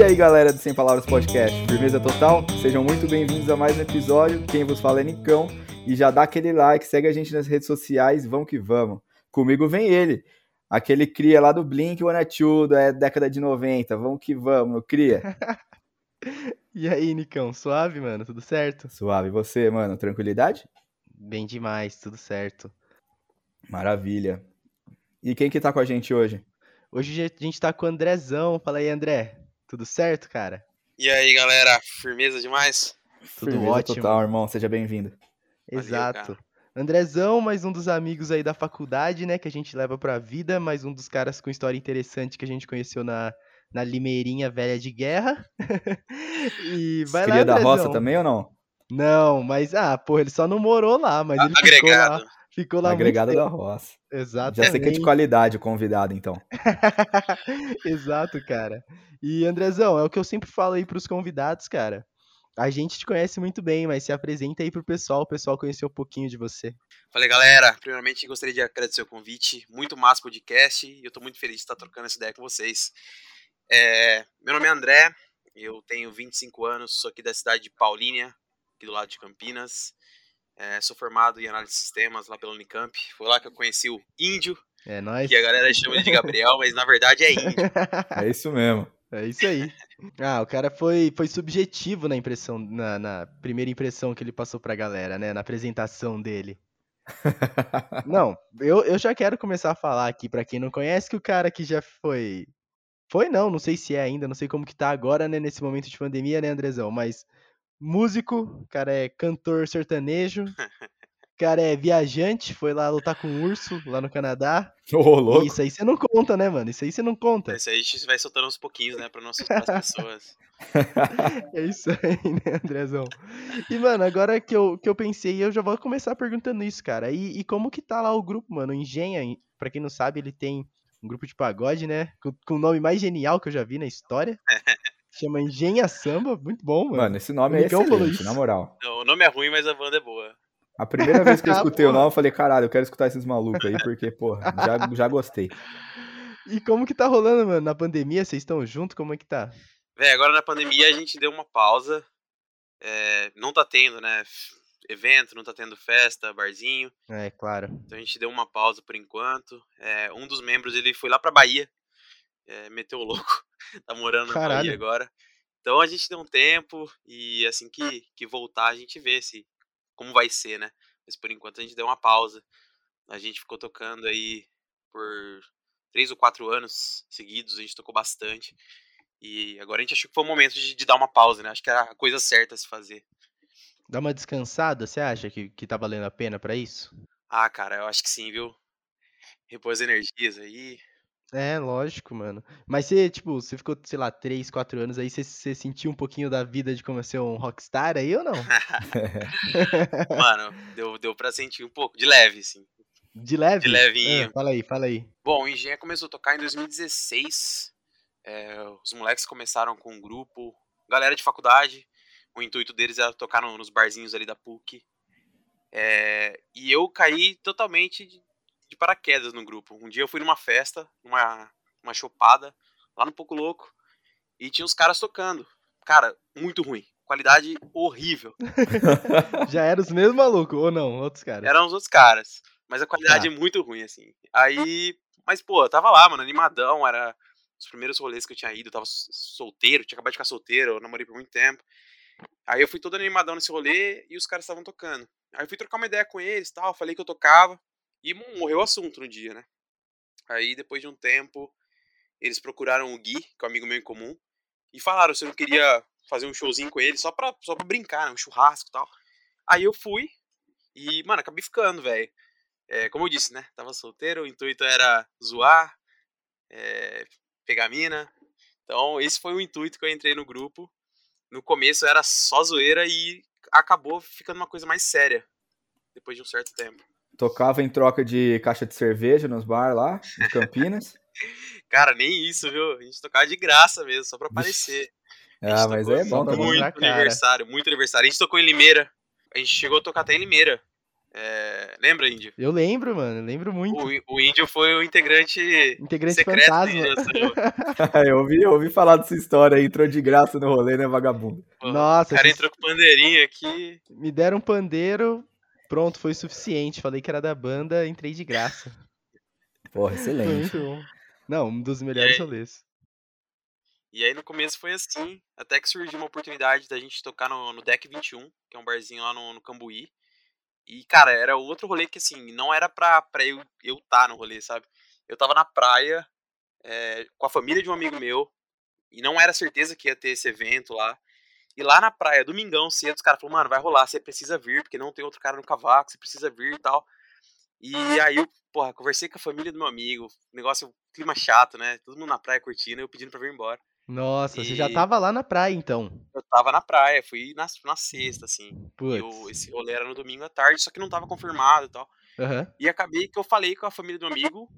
E aí galera do Sem Palavras Podcast, firmeza total? Sejam muito bem-vindos a mais um episódio. Quem vos fala é Nicão. E já dá aquele like, segue a gente nas redes sociais, vamos que vamos. Comigo vem ele, aquele cria lá do Blink One Two, da década de 90. Vamos que vamos, meu cria. e aí, Nicão, suave, mano? Tudo certo? Suave. E você, mano? Tranquilidade? Bem demais, tudo certo. Maravilha. E quem que tá com a gente hoje? Hoje a gente tá com o Andrezão. Fala aí, André. Tudo certo, cara? E aí, galera, firmeza demais? Tudo Firmeza ótimo. total, irmão. Seja bem-vindo. Exato. Andrezão, mais um dos amigos aí da faculdade, né, que a gente leva pra vida, mais um dos caras com história interessante que a gente conheceu na, na Limeirinha Velha de Guerra. e vai Cria lá, da roça Andrezão. também ou não? Não, mas, ah, porra, ele só não morou lá, mas ele ficou Agregado. lá, ficou lá muito Agregado tempo. da roça. Exato. Já sei que é de qualidade o convidado, então. Exato, cara. E Andrezão, é o que eu sempre falo aí pros convidados, cara. A gente te conhece muito bem, mas se apresenta aí pro pessoal, o pessoal conhecer um pouquinho de você. Falei, galera, primeiramente gostaria de agradecer o convite. Muito massa podcast e eu tô muito feliz de estar trocando essa ideia com vocês. É, meu nome é André, eu tenho 25 anos, sou aqui da cidade de Paulínia, aqui do lado de Campinas. É, sou formado em análise de sistemas lá pela Unicamp. Foi lá que eu conheci o Índio, É nóis. que a galera chama ele de Gabriel, mas na verdade é Índio. É isso mesmo. É isso aí. Ah, o cara foi, foi subjetivo na impressão, na, na primeira impressão que ele passou pra galera, né? Na apresentação dele. Não, eu, eu já quero começar a falar aqui pra quem não conhece que o cara que já foi. Foi não, não sei se é ainda, não sei como que tá agora, né, nesse momento de pandemia, né, Andrezão? Mas músico, o cara é cantor sertanejo, o cara é viajante, foi lá lutar com um urso lá no Canadá. Ô, louco. Isso aí você não conta, né, mano? Isso aí você não conta. Esse aí a gente vai soltando uns pouquinhos, né, pra não assustar as pessoas. É isso aí, né, Andrezão? E, mano, agora que eu, que eu pensei, eu já vou começar perguntando isso, cara. E, e como que tá lá o grupo, mano? O Engenha, pra quem não sabe, ele tem um grupo de pagode, né? Com, com o nome mais genial que eu já vi na história. Chama Engenha Samba, muito bom, mano. Mano, esse nome O é Miguel excelente, na moral. Não, o nome é ruim, mas a banda é boa. A primeira vez que eu Ah, escutei o nome, eu falei, caralho, eu quero escutar esses malucos aí, porque, porra, já, já gostei. E como que tá rolando, mano? Na pandemia, vocês estão juntos? Como é que tá? Véi, agora na pandemia a gente deu uma pausa. É, não tá tendo, né? Evento, não tá tendo festa, barzinho. É, claro. Então a gente deu uma pausa por enquanto. É, um dos membros ele foi lá pra Bahia. é, meteu o louco. tá morando na. Bahia agora. Então a gente deu um tempo e assim que, que voltar a gente vê se como vai ser, né? Mas por enquanto a gente deu uma pausa. A gente ficou tocando aí por três ou quatro anos seguidos, a gente tocou bastante. E agora a gente achou que foi o momento de, de dar uma pausa, né? Acho que era a coisa certa a se fazer. Dá uma descansada, você acha que, que tá valendo a pena pra isso? Ah, cara, eu acho que sim, viu? Repor as energias aí. É, lógico, mano. Mas você, tipo, você ficou, sei lá, 3, 4 anos aí, você, você sentiu um pouquinho da vida de como é ser um rockstar aí ou não? Mano, deu, deu pra sentir um pouco, de leve, assim. De leve? De levinho. Ah, fala aí, fala aí. Bom, o Engenha começou a tocar em 2016. é, os moleques começaram com um grupo, galera de faculdade. O intuito deles era tocar no- nos barzinhos ali da PUC. é, e eu caí totalmente de, paraquedas no grupo. Um dia eu fui numa festa, numa uma chopada, lá no Poco Louco, e tinha uns caras tocando. Cara, muito ruim. Qualidade horrível. Já era os mesmos malucos, ou não? Outros caras? Eram os outros caras. Mas a qualidade Tá. é muito ruim, assim. Aí. Mas, pô, eu tava lá, mano, animadão. Era os primeiros rolês que eu tinha ido. Eu tava solteiro, tinha acabado de ficar solteiro. Eu namorei por muito tempo. Aí eu fui todo animadão nesse rolê e os caras estavam tocando. Aí eu fui trocar uma ideia com eles e tal. Falei que eu tocava. E mo- morreu o assunto no dia, né? Aí depois de um tempo, eles procuraram o Gui, que é um amigo meu em comum. E falaram se eu não queria fazer um showzinho com ele só pra, só pra brincar, né? Um churrasco e tal. Aí eu fui. E, mano, acabei ficando, velho. É, como eu disse, né? Tava solteiro, o intuito era zoar, é, pegar mina. Então, esse foi o intuito que eu entrei no grupo. No começo era só zoeira e acabou ficando uma coisa mais séria. Depois de um certo tempo. Tocava em troca de caixa de cerveja nos bar lá, em Campinas. Cara, nem isso, viu? A gente tocava de graça mesmo, só pra aparecer. Ah, gente mas é bom também. Muito cara. aniversário, muito aniversário. A gente tocou em Limeira. A gente chegou a tocar até em Limeira. É, lembra, Índio? Eu lembro, mano, lembro muito. O, o Índio foi o integrante, Integrante secreto fantasma. Índio. eu, ouvi, eu ouvi falar dessa história aí, entrou de graça no rolê, né, vagabundo? Pô, Nossa, o cara esses- entrou com pandeirinho aqui. me deram um pandeiro, pronto, foi o suficiente. Falei que era da banda, entrei de graça. Porra, Foi excelente. muito bom. Não, um dos melhores aí? rolês. E aí no começo foi assim, até que surgiu uma oportunidade da gente tocar no, no Deck 21, que é um barzinho lá no, no Cambuí. E, cara, era outro rolê que, assim, não era pra, pra eu estar eu tá no rolê, sabe? Eu tava na praia é, com a família de um amigo meu, e não era certeza que ia ter esse evento lá. E lá na praia, domingão cedo, os caras falaram, mano, vai rolar, você precisa vir, porque não tem outro cara no cavaco, você precisa vir e tal. E aí eu, porra, conversei com a família do meu amigo, negócio, clima chato, né? Todo mundo na praia curtindo, eu pedindo pra vir embora. Nossa, você já E- tava lá na praia, então. Eu tava na praia, fui na, na sexta, assim. E o- esse rolê era no domingo à tarde, só que não tava confirmado e tal. Aham. E acabei que eu falei com a família do meu amigo,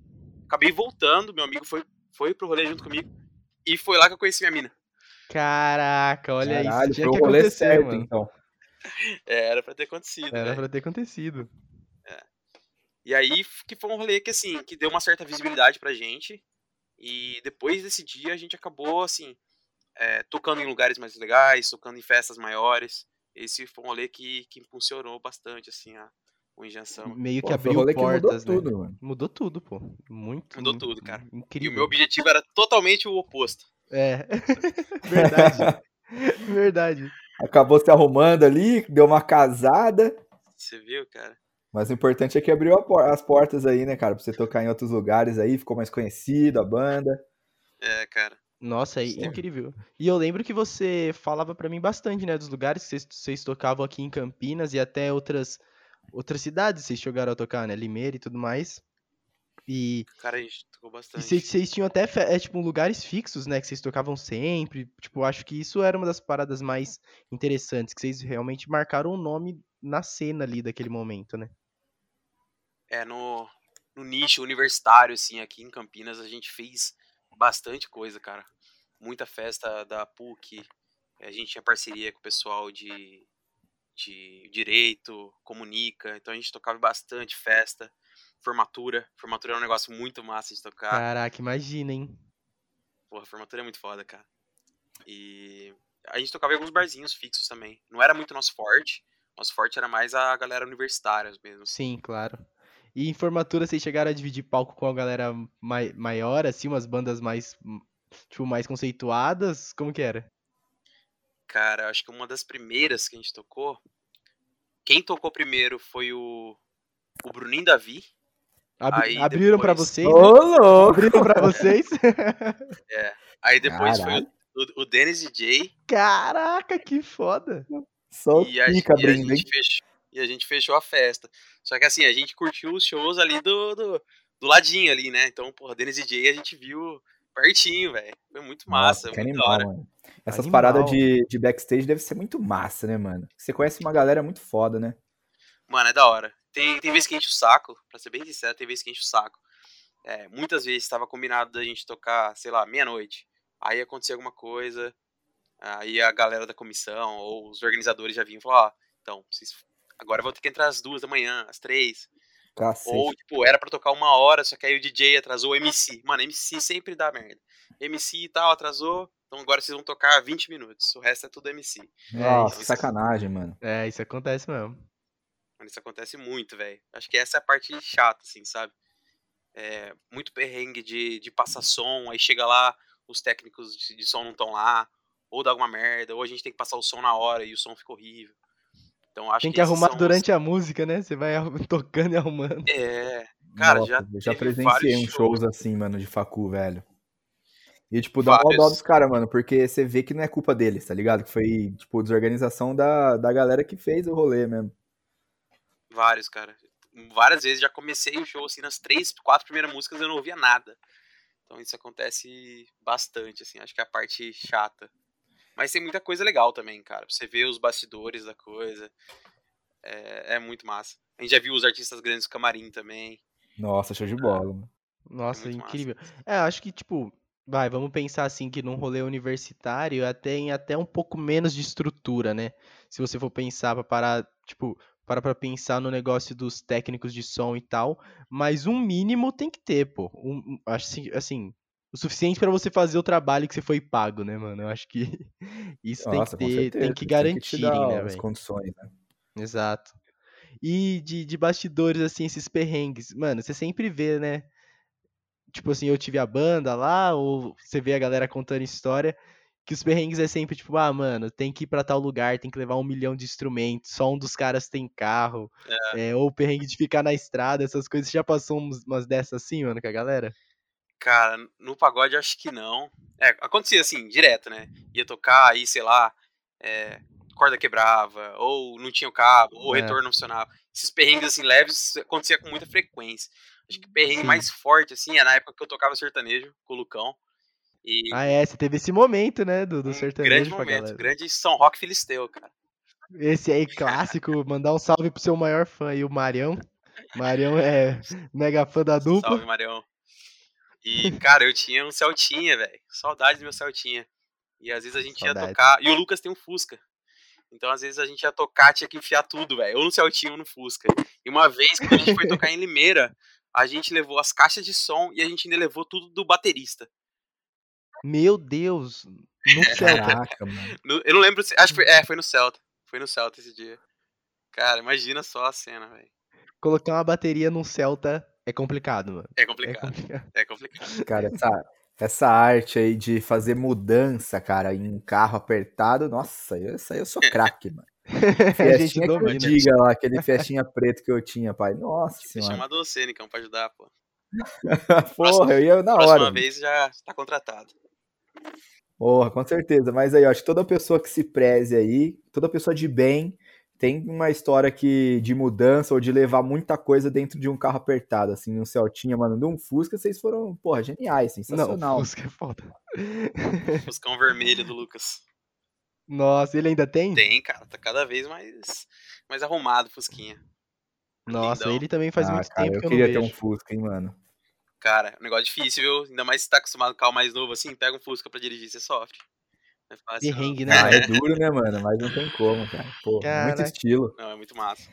acabei voltando, meu amigo foi, foi pro rolê junto comigo, e foi lá que eu conheci minha mina. Caraca, olha Caralho, isso. Tinha foi que o rolê acontecer, certo, mano. então. É, era pra ter acontecido, Era né? pra ter acontecido. E aí que foi um rolê que, assim, que deu uma certa visibilidade pra gente, e depois desse dia a gente acabou, assim, é, tocando em lugares mais legais, tocando em festas maiores. Esse foi um rolê que, que impulsionou bastante, assim, a, o Injeção. Meio que Pô, abriu rolê que mudou portas, né? tudo, mano. Mudou tudo, pô. Muito. Mudou muito tudo, cara. E Incrível. o meu objetivo era totalmente o oposto. É. Verdade. Verdade. Acabou se arrumando ali, deu uma casada. Você viu, cara? Mas o importante é que abriu as portas aí, né, cara? Pra você tocar em outros lugares aí, ficou mais conhecido a banda. É, cara. Nossa, é Sim. incrível. E eu lembro que você falava pra mim bastante, né, dos lugares que vocês, vocês tocavam aqui em Campinas e até outras outras cidades vocês chegaram a tocar, né, Limeira e tudo mais. E, Cara, a gente tocou e bastante. vocês, vocês tinham até é, tipo lugares fixos, né, que vocês tocavam sempre. Tipo, acho que isso era uma das paradas mais interessantes, que vocês realmente marcaram o nome na cena ali daquele momento, né? É, no, no nicho universitário, assim, aqui em Campinas, a gente fez bastante coisa, cara. Muita festa da PUC. A gente tinha parceria com o pessoal de, de direito, comunica. Então a gente tocava bastante festa. Formatura. Formatura é um negócio muito massa de tocar. Caraca, imagina, hein? Porra, formatura é muito foda, cara. E a gente tocava em alguns barzinhos fixos também. Não era muito nosso forte. Nosso forte era mais a galera universitária mesmo. Sim, claro. E em formatura vocês chegaram a dividir palco com a galera mai- maior, assim, umas bandas mais, hum, tipo, mais conceituadas? Como que era? Cara, acho que uma das primeiras que a gente tocou. Quem tocou primeiro foi o, o Bruninho Davi. Abri- Aí abriram pra depois- vocês? Ô, né? louco! Abriram pra vocês? Aí depois Caralho. foi o, o Dennis DJ. Caraca, que foda! Só E a, pica e, a gente fechou, e a gente fechou a festa. Só que assim, a gente curtiu os shows ali do, do, do ladinho ali, né? Então, porra, Dennis DJ a gente viu pertinho, velho. Foi muito massa, Nossa, que muito da animal. Essas Animal. paradas de, de backstage deve ser muito massa, né, mano? Você conhece uma galera muito foda, né? Mano, é da hora. Tem, tem vezes que enche o saco, pra ser bem sincero, tem vezes que enche o saco. É, muitas vezes estava combinado da gente tocar, sei lá, meia-noite. Aí acontecia alguma coisa, aí a galera da comissão ou os organizadores já vinham e falaram, ó, então, vocês agora eu vou ter que entrar às duas da manhã, às três. Cacete. Ou, tipo, era pra tocar uma hora, só que aí o DJ atrasou o MC. Mano, MC sempre dá merda. MC e tal, atrasou, então agora vocês vão tocar 20 minutos. O resto é tudo MC. Nossa, isso- que sacanagem, mano. É, isso acontece mesmo. Mano, isso acontece muito, velho. Acho que essa é a parte chata, assim, sabe? É, muito perrengue de, de passar som, aí chega lá, os técnicos de, de som não estão lá, ou dá alguma merda, ou a gente tem que passar o som na hora e o som fica horrível. Então acho Tem que esses arrumar são os- durante a música, né? Você vai tocando e arrumando. É, Cara, Nossa, já eu já presenciei uns shows. shows assim, mano, de facu, velho. E, tipo, dá uma dó dos caras, mano, porque você vê que não é culpa deles, tá ligado? Que foi, tipo, desorganização da, da galera que fez o rolê mesmo. Vários, cara. Várias vezes já comecei o show, assim, nas três, quatro primeiras músicas eu não ouvia nada. Então isso acontece bastante, assim, acho que é a parte chata. Mas tem muita coisa legal também, cara. Você ver os bastidores da coisa. É, é muito massa. A gente já viu os artistas grandes do camarim também. Nossa, show de bola, mano. Nossa, massa. incrível. É, acho que, tipo, vai, vamos pensar assim que num rolê universitário é, tem até um pouco menos de estrutura, né? Se você for pensar pra parar, tipo, para pra pensar no negócio dos técnicos de som e tal, mas um mínimo tem que ter, pô. Um, acho assim, assim, o suficiente para você fazer o trabalho que você foi pago, né, mano? Eu acho que isso Nossa, tem que ter, certeza. tem que dar né, as velho? condições, né? Exato. E de, de bastidores, assim, esses perrengues. Mano, você sempre vê, né? Tipo assim, eu tive a banda lá, ou você vê a galera contando história, que os perrengues é sempre tipo, ah, mano, tem que ir pra tal lugar, tem que levar um milhão de instrumentos, só um dos caras tem carro, é, ou o perrengue de ficar na estrada, essas coisas. Você já passou umas dessas assim, mano, com a galera? Cara, no pagode acho que não. É, acontecia assim, direto, né? Ia tocar, aí, sei lá, é, corda quebrava, ou não tinha o cabo, ou o É. retorno não funcionava. Esses perrengues assim leves acontecia com muita frequência. Acho que o perrengue Sim. mais forte, assim, é na época que eu tocava sertanejo com o Lucão. E Ah, é, você teve esse momento, né, do, do um sertanejo grande momento, grande São Roque Filisteu, cara. Esse aí, clássico, mandar um salve pro seu maior fã aí, o Marião. Marião é mega fã da dupla. Salve, Marião. E, cara, eu tinha um Celtinha, velho. Saudade do meu Celtinha. E às vezes a gente Saudade. ia tocar. E o Lucas tem um Fusca. Então, às vezes, a gente ia tocar, tinha que enfiar tudo, velho. Ou no Celtinha ou no Fusca. E uma vez, quando a gente foi tocar em Limeira, a gente levou as caixas de som e a gente ainda levou tudo do baterista. Meu Deus, no Celta. Caraca, mano. No- eu não lembro se. Acho que foi, é, foi no Celta. Foi no Celta esse dia. Cara, imagina só a cena, velho. Colocar uma bateria num Celta é complicado, mano. É É complicado. complicado. É complicado. Cara, essa, essa arte aí de fazer mudança, cara, em um carro apertado, nossa, eu- essa aí eu sou craque, mano. a gente Fiestinha que eu diga lá, aquele festinha preto que eu tinha, pai. Nossa senhora. chamar você, Nicão, pra ajudar, pô. Porra, eu ia na Próxima hora. vez já tá contratado. Porra, com certeza. Mas aí, eu acho que toda pessoa que se preze aí, toda pessoa de bem, tem uma história que, de mudança ou de levar muita coisa dentro de um carro apertado, assim, um Celtinha, mano, de um Fusca, vocês foram, porra, geniais, Não, sensacional. Fusca é foda. Fuscão vermelho do Lucas. Nossa, ele ainda tem? Tem, cara, tá cada vez mais, mais arrumado, Fusquinha. Nossa, Lindão. ele também faz Ah, muito cara, tempo eu que eu queria não ter um. Fusca, hein, mano. Cara, um negócio difícil, viu? Ainda mais se tá acostumado com carro mais novo assim, pega um Fusca pra dirigir, você sofre. É fácil. Perrengue, né, Ah, mano? é duro, né, mano? Mas não tem como, cara. Pô, Caraca. muito estilo. Não, é muito massa.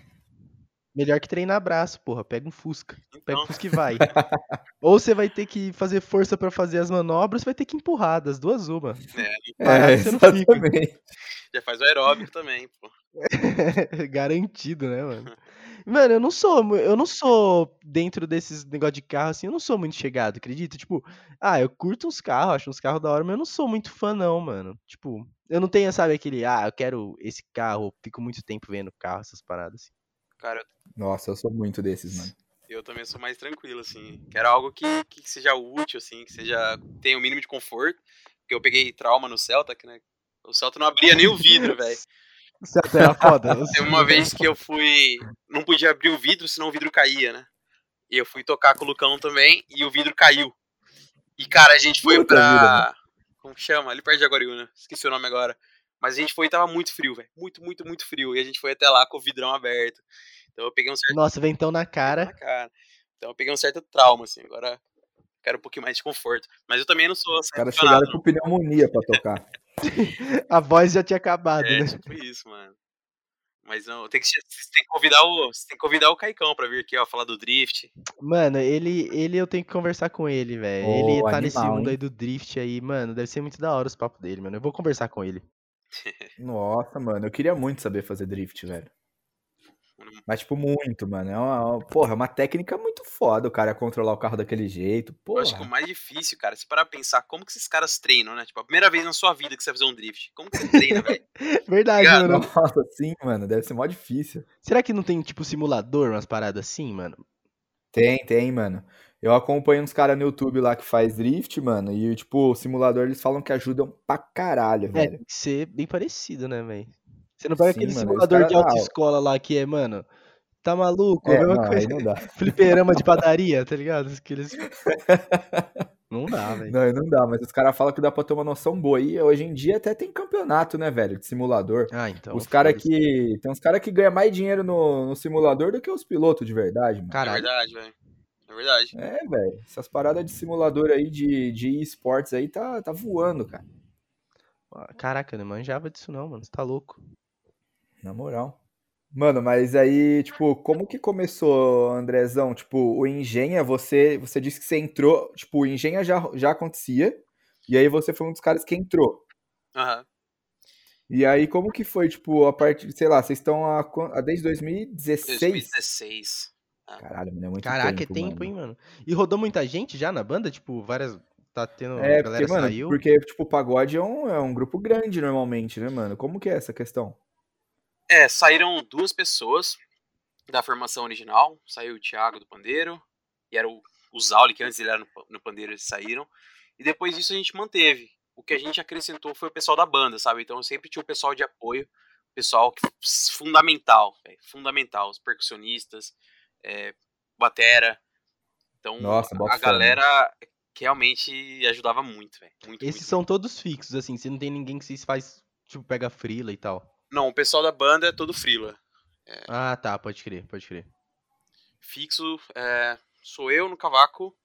Melhor que treinar braço, porra. Pega um Fusca. Pega Então, um Fusca e vai. Ou você vai ter que fazer força pra fazer as manobras, ou vai ter que empurrar, das duas uma. Parado É, você não fica. já faz o aeróbico também, pô. Garantido, né, mano? Mano, eu não sou, eu não sou dentro desses negócio de carro assim, eu não sou muito chegado, acredita? Tipo, ah, eu curto uns carros, acho uns carros da hora, mas eu não sou muito fã não, mano. Tipo, eu não tenho, sabe, aquele, ah, eu quero esse carro, fico muito tempo vendo carro, essas paradas assim. Cara, Nossa, eu sou muito desses, mano. eu também sou mais tranquilo, assim. Quero algo que, que seja útil, assim, que seja. tenha o mínimo de conforto. Porque eu peguei trauma no Celta, que, né? O Celta não abria nem o vidro, velho. Certo, era foda. Teve uma vez que eu fui. Não podia abrir o vidro, senão o vidro caía, né? E eu fui tocar com o Lucão também e o vidro caiu. E, cara, a gente foi Puta pra. vida, Como que chama? Ali perto de Aguariúna. Esqueci o nome agora. Mas a gente foi e tava muito frio, velho. Muito, muito, muito frio. E a gente foi até lá com o vidrão aberto. Então eu peguei um certo. Nossa, ventão na cara. na cara. Então eu peguei um certo trauma, assim. Agora quero um pouquinho mais de conforto. Mas eu também não sou Os caras chegaram com pneumonia pra tocar. A voz já tinha acabado, É, né? tipo isso, mano. Mas não, tem que, você tem que convidar o, você tem que convidar o Caicão pra vir aqui, ó, falar do drift. Mano, ele, ele eu tenho que conversar com ele, velho. Ô, ele tá nesse animal, mundo hein? aí do drift aí, mano. Deve ser muito da hora os papos dele, mano. Eu vou conversar com ele. Nossa, mano, eu queria muito saber fazer drift, velho. Mas, tipo, muito, mano. É uma, porra, é uma técnica muito foda o cara controlar o carro daquele jeito. Eu acho que o Porra. mais difícil, cara, se parar pra pensar, como que esses caras treinam, né? Tipo, a primeira vez na sua vida que você vai fazer um drift. Como que você treina, velho? Verdade, Obrigado. mano. Nossa, sim, mano. Deve ser mó difícil. Será que não tem, tipo, simulador, umas paradas assim, mano? Tem, tem, mano. Eu acompanho uns caras no YouTube lá que faz drift, mano. E, tipo, o simulador eles falam que ajudam pra caralho, É, velho. tem que ser bem parecido, né, velho? Você não pega Sim, aquele mano, simulador de ah, autoescola lá que é, mano. Tá maluco? É, a mesma não, coisa. não dá. Fliperama de padaria, tá ligado? Aqueles... Não dá, velho. Não, não dá, mas os caras falam que dá pra ter uma noção boa. E hoje em dia até tem campeonato, né, velho, de simulador. Ah, então. os caras que. Tem uns caras que ganham mais dinheiro no, no simulador do que os pilotos de verdade, mano. É Caralho. verdade, velho. É verdade. É, velho. Essas paradas de simulador aí de, de esportes aí tá, tá voando, cara. Caraca, eu não manjava disso não, mano. Você tá louco. Na moral. Mano, mas aí, tipo, como que começou, Andrezão? Tipo, o Engenha, você, você disse que você entrou, tipo, o Engenha já, já acontecia, e aí você foi um dos caras que entrou. Aham. E aí, como que foi, tipo, a partir, sei lá, vocês estão quan- há desde 2016? 2016. Caralho, mano, é muito Caraca, tempo, é tempo, mano. hein, mano? E rodou muita gente já na banda? Tipo, várias. Tá tendo. É, a galera porque, mano, saiu. porque, tipo, o pagode é um, é um grupo grande normalmente, né, mano? Como que é essa questão? É, saíram duas pessoas da formação original. Saiu o Thiago do Pandeiro, e era o, o Zauli, que antes ele era no, no Pandeiro, eles saíram. E depois disso a gente manteve. O que a gente acrescentou foi o pessoal da banda, sabe? Então sempre tinha o pessoal de apoio, pessoal que, fundamental, véio, fundamental. Os percussionistas, é, batera. Então Nossa, a mano. galera que realmente ajudava muito, velho. Muito, Esses muito, são todos fixos, assim. Você não tem ninguém que se faz. Tipo, pega frila e tal. Não, o pessoal da banda é todo frila. Ah, tá. Pode crer, pode crer. Fixo é, sou eu no cavaco,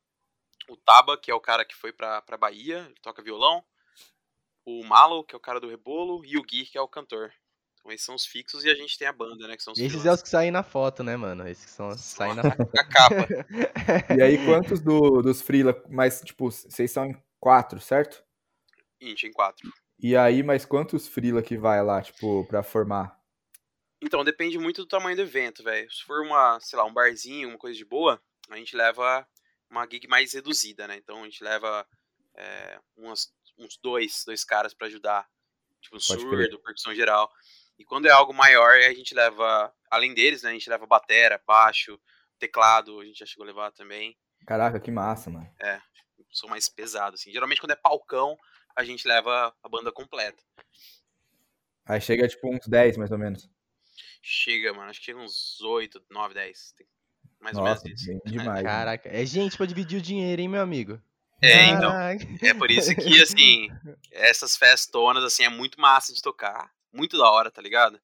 o Taba, que é o cara que foi pra, pra Bahia, ele toca violão, o Malo, que é o cara do rebolo, e o Gui, que é o cantor. Então esses são os fixos e a gente tem a banda, né, que são os Esses é os que saem na foto, né, mano? Esses que são, saem na a capa. E aí, quantos do, dos freela, mas, tipo, vocês são em quatro, certo? Int, em quatro. E aí, mas quantos freela que vai lá, tipo, pra formar? Então, depende muito do tamanho do evento, velho. Se for uma, sei lá, um barzinho, uma coisa de boa, a gente leva uma gig mais reduzida, né? Então a gente leva é, umas, uns dois, dois caras pra ajudar. Tipo, um surdo, percussão geral. E quando é algo maior, a gente leva, além deles, né? A gente leva batera, baixo, teclado, a gente já chegou a levar também. Caraca, que massa, mano. São mais pesados, assim. Geralmente quando é palcão, a gente leva a banda completa. Aí chega, tipo, uns 10, mais ou menos. Chega, mano, acho que chega uns 8, 9, 10. Tem Mais ou menos Nossa, isso. bem demais. Caraca, é gente pra dividir o dinheiro, hein, meu amigo? É, então. Caraca. É por isso que, assim, essas festonas, assim, é muito massa de tocar. Muito da hora, tá ligado?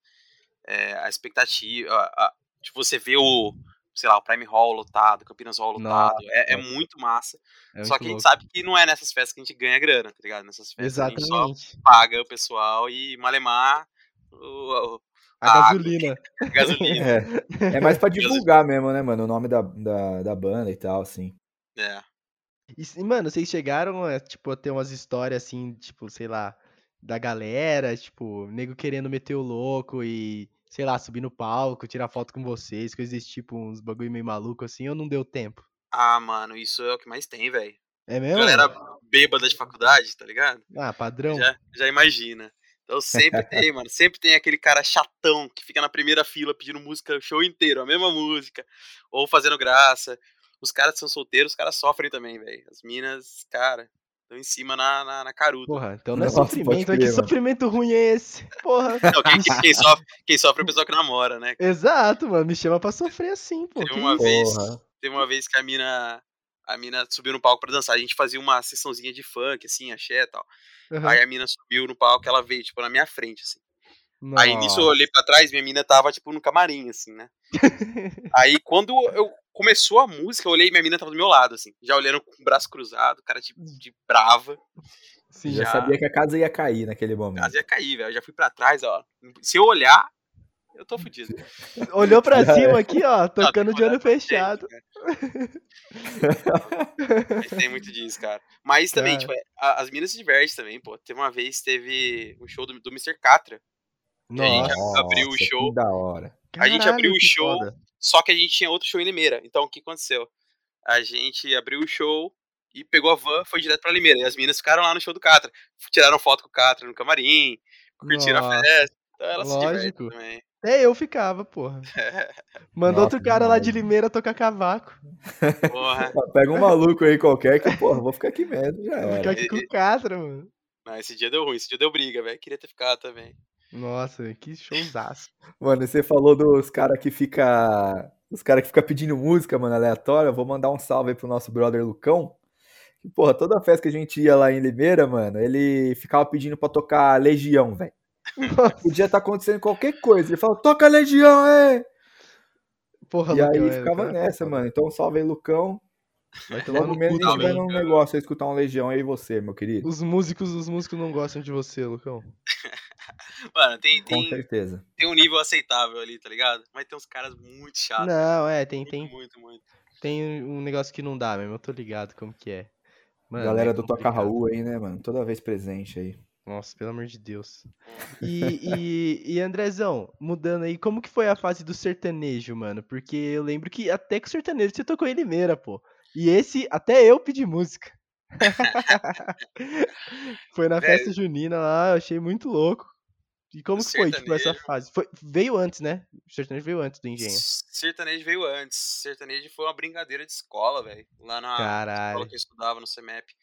É, a expectativa, a, a- tipo, você vê o, sei lá, o Prime Hall lotado, Campinas Hall lotado, é, é muito massa. É Só muito que a gente louco. sabe que não é nessas festas que a gente ganha grana, tá ligado? Nessas festas a gente só Exatamente. paga o pessoal e malemar o, o- A Ah, gasolina. a gasolina. É, é mais pra divulgar mesmo, né, mano? O nome da, da, da banda e tal, assim. é. E, mano, vocês chegaram a, tipo, a ter umas histórias assim, tipo, sei lá, da galera, tipo, nego querendo meter o louco e, sei lá, subir no palco, tirar foto com vocês, coisas desse tipo, uns bagulho meio maluco assim, ou não deu tempo? Ah, mano, isso é o que mais tem, velho. É mesmo? Galera bêbada de faculdade, tá ligado? Ah, padrão. Já, já imagina. Então sempre tem, mano. Sempre tem aquele cara chatão que fica na primeira fila pedindo música o show inteiro, a mesma música. Ou fazendo graça. Os caras que são solteiros, os caras sofrem também, velho. As minas, cara, estão em cima na, na, na caruda. Porra, então não é Nossa, sofrimento, crer, que mano. sofrimento ruim é esse? Porra. Não, quem, quem- quem sofre, quem sofre é o pessoal que namora, né? Exato, mano, me chama pra sofrer assim, pô. Teve uma vez, Porra. teve uma vez que a mina, a mina subiu no palco pra dançar. A gente fazia uma sessãozinha de funk, assim, axé e tal. Aham. Aí a mina subiu no palco, ela veio, tipo, na minha frente, assim. Aí nisso eu olhei pra trás, minha mina tava, tipo, no camarim, assim, né? Aí quando eu começou a música, eu olhei e minha mina tava do meu lado, assim, já olhando com o braço cruzado, cara de, de brava. Sim. Já Já. sabia que a casa ia cair naquele momento. Quase ia cair, velho. Eu já fui pra trás, ó. Se eu olhar, eu tô fudido. Olhou pra cima aqui, ó, tocando de olho fechado. frente, tem muito disso, cara. Mas também, Cara. tipo, é, a- as minas se divertem também, pô. Teve uma vez, teve um show do, do Mr. Catra. E a gente Nossa. abriu o Nossa, show. Que da hora. a gente Caralho, abriu o show. foda. Só que a gente tinha outro show em Limeira. Então o que aconteceu? A gente abriu o show e pegou a van, foi direto pra Limeira. E as meninas ficaram lá no show do Catra. Tiraram foto com o Catra no camarim, curtiram Nossa. a festa. Então elas se Lógico. também. É, eu ficava, porra. Mandou Nossa, outro cara lá de Limeira tocar cavaco. Porra. Pega um maluco aí qualquer que, porra, vou ficar aqui mesmo, já Ficar era. aqui com o Catra, mano. Não, esse dia deu ruim, esse dia deu briga, velho. Queria ter ficado também. Nossa, que showzaço. Mano, você falou dos caras que fica. Os caras que fica pedindo música, mano, aleatória. Eu vou mandar um salve aí pro nosso brother Lucão. Que, porra, toda festa que a gente ia lá em Limeira, mano, ele ficava pedindo pra tocar Legião, velho. Podia estar acontecendo qualquer coisa. Ele falava, toca Legião, é! porra, E aí Lucão, é, ficava é nessa, foda. mano. Então salve aí, Lucão. Vai tomar Logo no menos a gente vai num negócio aí escutar um Legião aí e você, meu querido. Os músicos, os músicos não gostam de você, Lucão. Mano, tem, Com tem, certeza. tem um nível aceitável ali, tá ligado? Mas tem uns caras muito chatos. Não, é, tem, muito, tem, muito, muito. tem um negócio que não dá mesmo, eu tô ligado como que é. Mano, Galera é do Toca. Raul aí, né, mano? Toda vez presente aí. Nossa, pelo amor de Deus. E, e, e Andrezão, mudando aí, como que foi a fase do sertanejo, mano? Porque eu lembro que até que o sertanejo você tocou em Limeira, pô. E esse, até eu pedi música. foi na Velho. festa junina lá, eu achei muito louco. E como O que foi, tipo, essa fase? Foi, veio antes, né? O sertanejo veio antes do engenho. Sertanejo veio antes. Sertanejo foi uma brincadeira de escola, velho. Lá na Caralho. escola que eu estudava no CEMEP.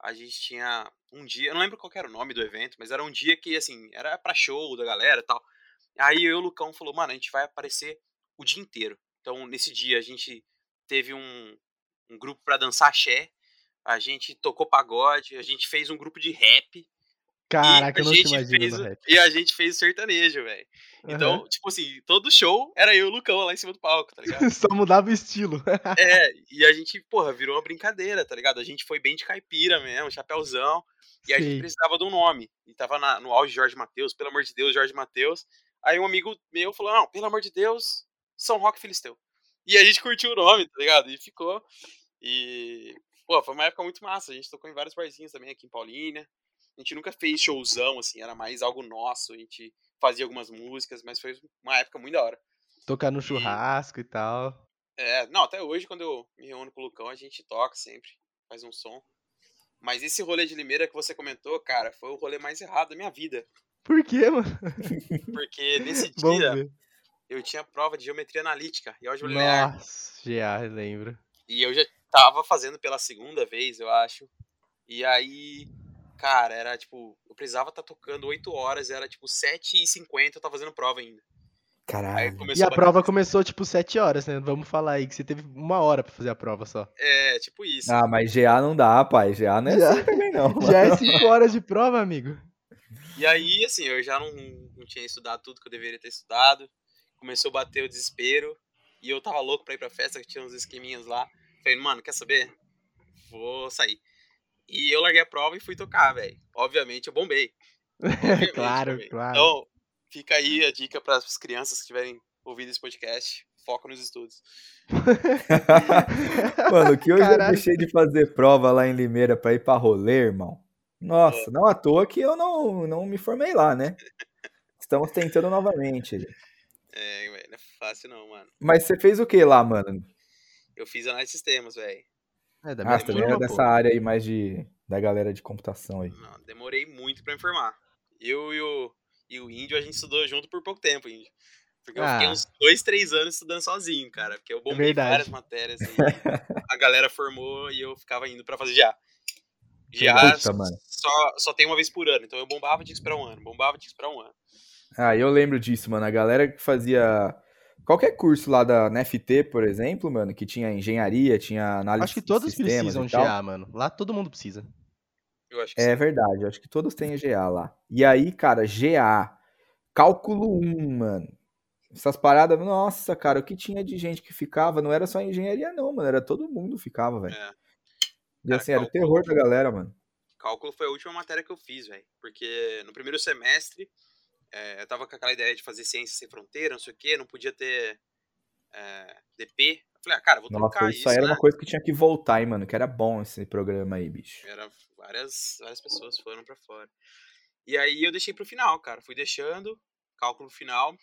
A gente tinha um dia, eu não lembro qual era o nome do evento, mas era um dia que, assim, era pra show da galera e tal. Aí eu e o Lucão falou, mano, a gente vai aparecer o dia inteiro. Então, nesse dia, a gente teve um, um grupo pra dançar axé, a gente tocou pagode, a gente fez um grupo de rap. Caraca, eu a não te gente imagino fez. E a gente fez o sertanejo, velho. Então, Aham. tipo assim, todo show era eu e o Lucão lá em cima do palco, tá ligado? Só mudava o estilo. É, e a gente, porra, virou uma brincadeira, tá ligado? A gente foi bem de caipira mesmo, chapéuzão. E a gente precisava de um nome. E tava na- no auge Jorge Matheus, pelo amor de Deus, Jorge Matheus. Aí um amigo meu falou: não, pelo amor de Deus, São Roque Filisteu. E a gente curtiu o nome, tá ligado? E ficou. E, pô, foi uma época muito massa. A gente tocou em vários barzinhos também aqui em Paulínia. A gente nunca fez showzão, assim, era mais algo nosso. A gente fazia algumas músicas, mas foi uma época muito da hora. Tocar no churrasco e tal. É, não, até hoje, quando eu me reúno com o Lucão, a gente toca sempre, faz um som. Mas esse rolê de Limeira que você comentou, cara, foi o rolê mais errado da minha vida. Por quê, mano? Porque nesse dia eu tinha prova de geometria analítica e álgebra linear. Nossa, já lembro. E eu já tava fazendo pela segunda vez, eu acho. E aí, cara, era tipo, eu precisava estar tocando 8 horas, era tipo 7h50, eu tava fazendo prova ainda. Caralho. E a bater- prova começou tipo 7 horas, né? Vamos falar aí que você teve uma hora pra fazer a prova só. É, tipo isso. Ah, mas GA não dá, pai. GA não é Já- assim também, não. Já é 5 horas de prova, amigo. E aí, assim, eu já não, não tinha estudado tudo que eu deveria ter estudado. Começou a bater o desespero. E eu tava louco pra ir pra festa, que tinha uns esqueminhas lá. Falei, mano, quer saber? Vou sair. E eu larguei a prova e fui tocar, velho. Obviamente eu bombei. Obviamente, Claro, bombei. claro. Então, fica aí a dica para as crianças que tiverem ouvido esse podcast. Foca nos estudos. Mano, que eu já Caralho. deixei de fazer prova lá em Limeira pra ir pra rolê, irmão. Nossa, não à toa que eu não, não me formei lá, né? Estamos tentando novamente. É, velho, não é fácil não, mano. Mas você fez o que lá, mano? Eu fiz análise de sistemas, velho. É, da Ah, minha você também era turma, dessa pô. área aí mais de da galera de computação aí. Não, demorei muito pra me formar. Eu e o, e o Índio, a gente estudou junto por pouco tempo, Índio. Porque eu fiquei Ah. uns dois, três anos estudando sozinho, cara. Porque eu bombei verdade. várias matérias e a galera formou e eu ficava indo pra fazer GA. GA Puta, só, só tem uma vez por ano, então eu bombava, que esperar um ano. Bombava, que esperar um ano. Ah, eu lembro disso, mano. A galera que fazia qualquer curso lá da NFT, por exemplo, mano, que tinha engenharia, tinha análise Acho que todos precisam. GA, mano. Lá todo mundo precisa. Eu acho que É sim. verdade, acho que todos têm GA lá. E aí, cara, GA, cálculo 1, mano. Essas paradas, nossa, cara, o que tinha de gente que ficava, não era só engenharia não, mano, era todo mundo ficava, velho. É. E Cara, assim, era o terror da galera, mano. Cálculo foi a última matéria que eu fiz, velho. Porque no primeiro semestre, é, eu tava com aquela ideia de fazer ciência sem fronteira, não sei o quê, não podia ter é, DP. Eu falei, ah, cara, vou Nossa, trocar isso isso, aí era né? uma coisa que tinha que voltar, hein, mano, que era bom esse programa aí, bicho. Era várias, várias pessoas foram pra fora. E aí eu deixei pro final, cara. Fui deixando, cálculo final.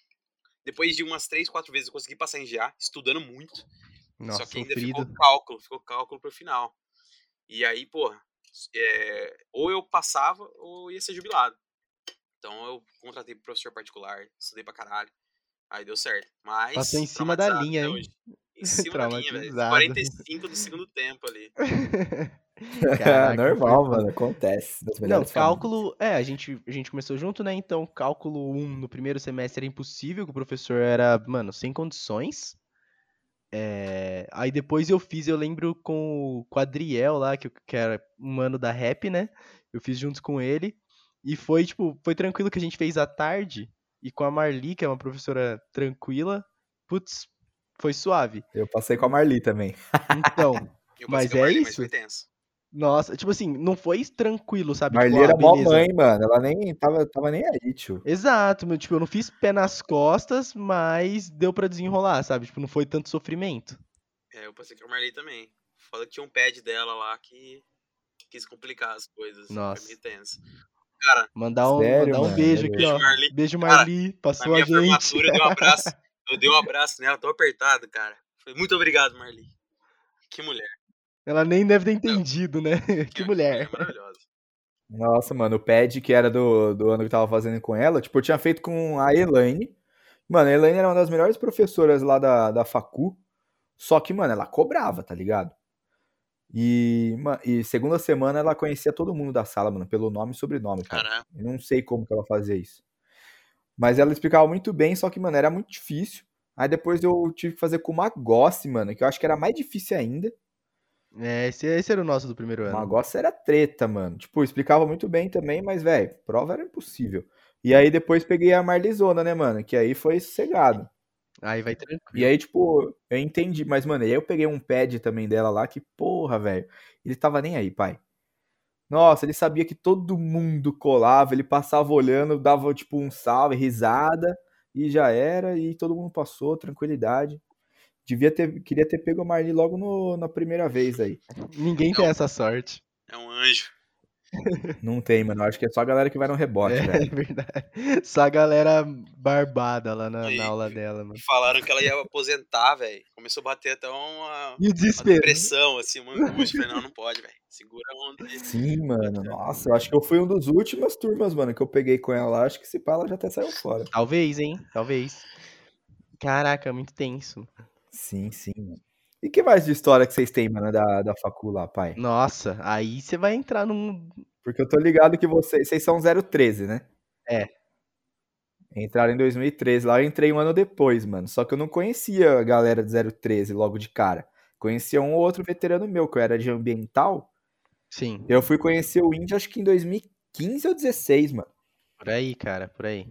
Depois de umas três, quatro vezes eu consegui passar em GA, estudando muito. Nossa, só que ainda sofrido. ficou cálculo, ficou cálculo pro final. E aí, porra, é, ou eu passava ou ia ser jubilado. Então eu contratei pro professor particular, estudei pra caralho. Aí deu certo. Mas. Passou em cima da linha, hein? hoje. Em cima da linha, velho. Traumatizado. 45 do segundo tempo ali. Caraca, Normal, foi- mano, acontece. Não, cálculo. É, a gente, a gente começou junto, né? Então, cálculo 1 no primeiro semestre era impossível, que o professor era, mano, sem condições. É, Aí depois eu fiz, eu lembro com o Quadriel lá, que, que era um ano da rap, né? Eu fiz junto com ele. E foi, tipo, foi tranquilo que a gente fez à tarde. E com a Marli, que é uma professora tranquila, putz, foi suave. Eu passei com a Marli também. Então, Eu Mas passei com a é Marli, isso? foi tenso. Nossa, tipo assim, não foi tranquilo, sabe? Marli tipo, ah, era mó beleza. mãe, mano. Ela nem tava, tava nem aí, tio. Exato, meu, tipo, eu não fiz pé nas costas, mas deu pra desenrolar, sabe? Tipo, não foi tanto sofrimento. É, eu passei com a Marley também. Foda que tinha um pad dela lá que quis complicar as coisas. Nossa. Foi meio tenso. Cara, Mandar um, Sério, mandar um mano? beijo aqui, beijo, ó. Marli. Beijo, Cara, Marli. Na Passou a gente. formatura eu dei um abraço. Eu dei um abraço nela, tô apertado, cara. Muito obrigado, Marli. Que mulher. Ela nem deve ter entendido, né? que mulher. maravilhosa. Nossa, mano, o pad que era do, do ano que eu tava fazendo com ela, tipo, eu tinha feito com a Elaine. Mano, a Elaine era uma das melhores professoras lá da, da Facu. Só que, mano, ela cobrava, tá ligado? E, e segunda semana ela conhecia todo mundo da sala, mano, pelo nome e sobrenome, cara. Caramba. Eu não sei como que ela fazia isso. Mas ela explicava muito bem, só que, mano, era muito difícil. Aí depois eu tive que fazer com uma Gossi, mano, que eu acho que era mais difícil ainda. É, esse, esse era o nosso do primeiro ano. Uma Gossi era treta, mano. Tipo, explicava muito bem também, mas, velho, prova era impossível. E aí depois peguei a Marlizona, né, mano? Que aí foi sossegado. Aí vai tranquilo. E aí, tipo, eu entendi, mas, mano, aí eu peguei um pad também dela lá que, porra, velho, ele tava nem aí, pai. Nossa, ele sabia que todo mundo colava, ele passava olhando, dava, tipo, um salve, risada, e já era, e todo mundo passou, tranquilidade. Devia ter, queria ter pego a Marli logo no, na primeira vez aí. Ninguém tem essa sorte. É um anjo. Não tem, mano, eu acho que é só a galera que vai no rebote, É, velho. verdade. Só a galera barbada lá na, Aí, na aula dela, mano. E falaram que ela ia aposentar, velho. Começou a bater até uma, E uma desespero. depressão, assim, uma angústia. Falei, não, não pode, velho. Segura a onda aí. Sim, mano, nossa, eu acho que eu fui um dos últimas turmas, mano, que eu peguei com ela lá, acho que se pá, ela já até saiu fora. Talvez, hein? Talvez. Caraca, muito tenso. Sim, sim, mano. E que mais de história que vocês têm, mano, da, da facul lá, pai? Nossa, aí você vai entrar num. Porque eu tô ligado que vocês, vocês são 013, né? É. Entraram em 2013, lá eu entrei um ano depois, mano. Só que eu não conhecia a galera de 013 logo de cara. Conhecia um ou outro veterano meu, que eu era de ambiental. Sim, Eu fui conhecer o índio acho que em 2015 ou 16, mano. por aí, cara, por aí.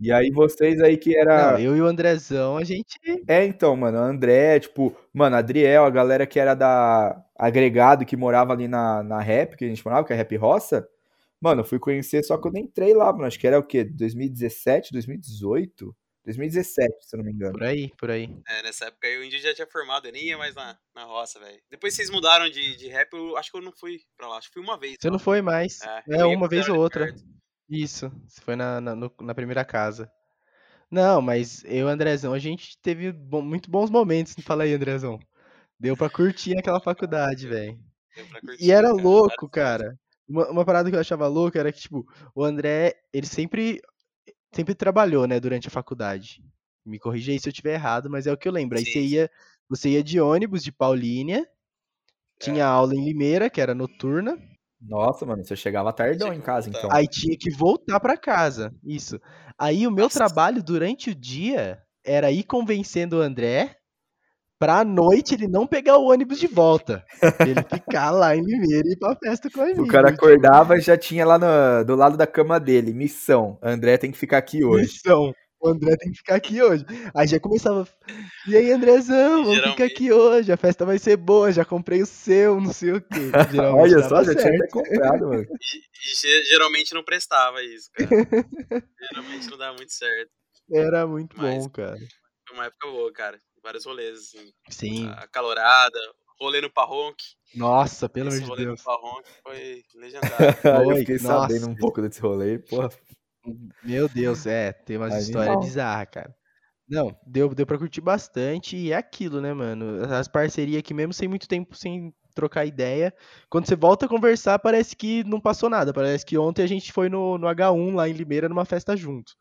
E aí vocês aí que era. Não, eu e o Andrezão, a gente. É, então, mano, André, tipo, mano, Adriel, a galera que era da agregado, que morava ali na, na Rap, que a gente morava, que é Rap Roça, mano, eu fui conhecer, só que eu nem entrei lá, mano, acho que era o quê? 2017, 2018? 2017, se eu não me engano. Por aí, por aí. É, nessa época aí o índio já tinha formado, eu nem ia mais na, na roça, velho. Depois vocês mudaram de, de rap, eu acho que eu não fui pra lá. Acho que fui uma vez. Você só. não foi mais. É, É, uma vez ou outra. perto. Isso, você foi na, na, no- na primeira casa. Não, mas eu e o Andrezão, a gente teve muito bons momentos. Fala aí, Andrezão. Deu pra curtir aquela faculdade, velho. Deu pra curtir, E era cara, louco, cara. Uma, uma parada que eu achava louca era que, tipo, o André, ele sempre, sempre trabalhou, né, durante a faculdade. Me corrija aí se eu estiver errado, mas é o que eu lembro. Aí você sim. ia, você ia de ônibus de Paulínia, tinha É. aula em Limeira, que era noturna, Nossa, mano, você chegava tardão em casa, então. aí tinha que voltar pra casa. Isso. Aí o meu Nossa. trabalho durante o dia era ir convencendo o André pra noite ele não pegar o ônibus de volta. ele ficar lá em Limeira e ir pra festa com a gente. O cara acordava e já tinha lá no- do lado da cama dele, missão, André tem que ficar aqui hoje. Missão. O André tem que ficar aqui hoje. Aí já começava. E aí, Andrezão, vamos ficar aqui hoje. A festa vai ser boa. Já comprei o seu, não sei o quê. Geralmente Olha só, já tinha até comprado, mano. E, e ge- geralmente não prestava isso, cara. geralmente não dava muito certo. Era muito Mas- bom, cara. Foi uma época boa, cara. Vários rolês, assim. Sim. A calorada, rolê no Parronque. Nossa, pelo amor Esse de rolê Deus. no Parronque foi legendário. eu fiquei nossa. sabendo um pouco desse rolê, porra. Meu Deus, é. Tem umas histórias bizarras, cara. Não, deu, deu pra curtir bastante. E é aquilo, né, mano? As parcerias que, mesmo sem muito tempo sem trocar ideia, quando você volta a conversar, parece que não passou nada. Parece que ontem a gente foi no, no H1 lá em Limeira numa festa junto.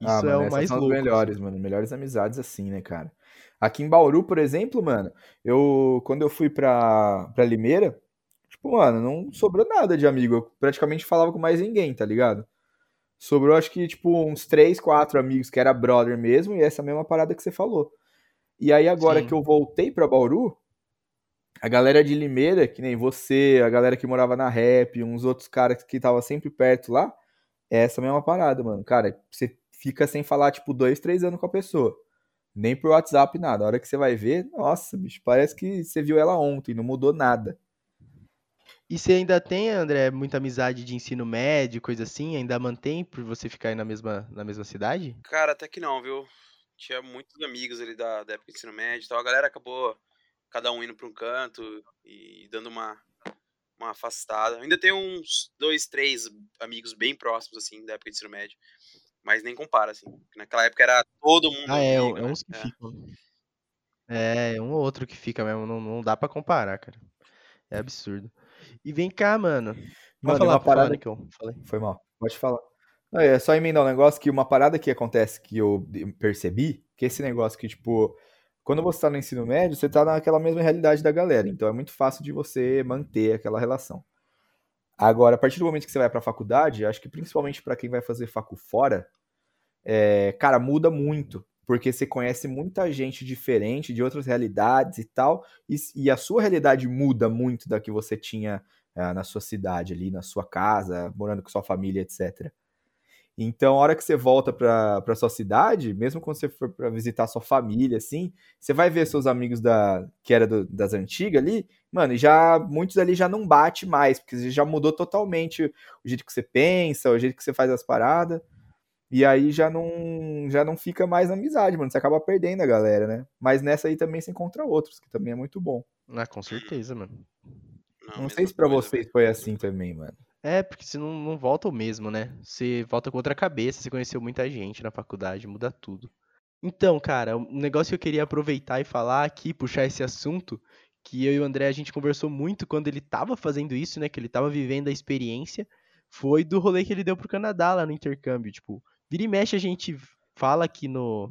Isso Ah, é mano, o essas mais são louco. melhores, mano. Melhores amizades assim, né, cara? Aqui em Bauru, por exemplo, mano, eu quando eu fui pra, pra Limeira, tipo, mano, não sobrou nada de amigo. Eu praticamente falava com mais ninguém, tá ligado? Sobrou, acho que, tipo, uns três, quatro amigos que era brother mesmo, e essa mesma parada que você falou. E aí, agora Sim. que eu voltei pra Bauru, a galera de Limeira, que nem você, a galera que morava na Rap, uns outros caras que tava sempre perto lá, é essa mesma parada, mano. Cara, você fica sem falar, tipo, dois, três anos com a pessoa. Nem por WhatsApp, nada. A hora que você vai ver, nossa, bicho, parece que você viu ela ontem, não mudou nada. E você ainda tem, André, muita amizade de ensino médio, coisa assim? Ainda mantém por você ficar aí na mesma, na mesma cidade? Cara, até que não, viu? Tinha muitos amigos ali da, da época de ensino médio e tal. A galera acabou cada um indo pra um canto e dando uma, uma afastada. Ainda tenho uns dois, três amigos bem próximos, assim, da época de ensino médio. Mas nem compara, assim. Naquela época era todo mundo Ah, é, amigo, é né? uns que É. ficam. É, um ou outro que fica mesmo, não, não dá pra comparar, cara. É absurdo. E vem cá, mano. Mano, falar, uma pode falar, parada. Nicão. Falei. Foi mal. Pode falar. Não, É só emendar um negócio que uma parada que acontece que eu percebi, que esse negócio que, tipo, quando você tá no ensino médio, você tá naquela mesma realidade da galera. Então é muito fácil de você manter aquela relação. Agora, a partir do momento que você vai pra faculdade, acho que principalmente pra quem vai fazer facu fora, é, cara, muda muito. Porque você conhece muita gente diferente, de outras realidades e tal, e, e a sua realidade muda muito da que você tinha ah, na sua cidade ali, na sua casa, morando com sua família, etc. Então, a hora que você volta pra sua cidade, mesmo quando você for pra visitar sua família, assim, você vai ver seus amigos da, que era do- das antigas ali, mano, e já, muitos ali já não bate mais, porque já mudou totalmente o jeito que você pensa, o jeito que você faz as paradas, e aí já não, já não fica mais amizade, mano, você acaba perdendo a galera, né? Mas nessa aí também você encontra outros, que também é muito bom. Ah, com certeza, mano. Não, Não sei se pra coisa, vocês foi assim também, mano. É, porque você não, não volta o mesmo, né? Você volta com outra cabeça, você conheceu muita gente na faculdade, muda tudo. Então, cara, um negócio que eu queria aproveitar e falar aqui, puxar esse assunto, que eu e o André a gente conversou muito quando ele tava fazendo isso, né? Que ele tava vivendo a experiência, foi do rolê que ele deu pro Canadá lá no intercâmbio. Tipo, vira e mexe a gente fala aqui no,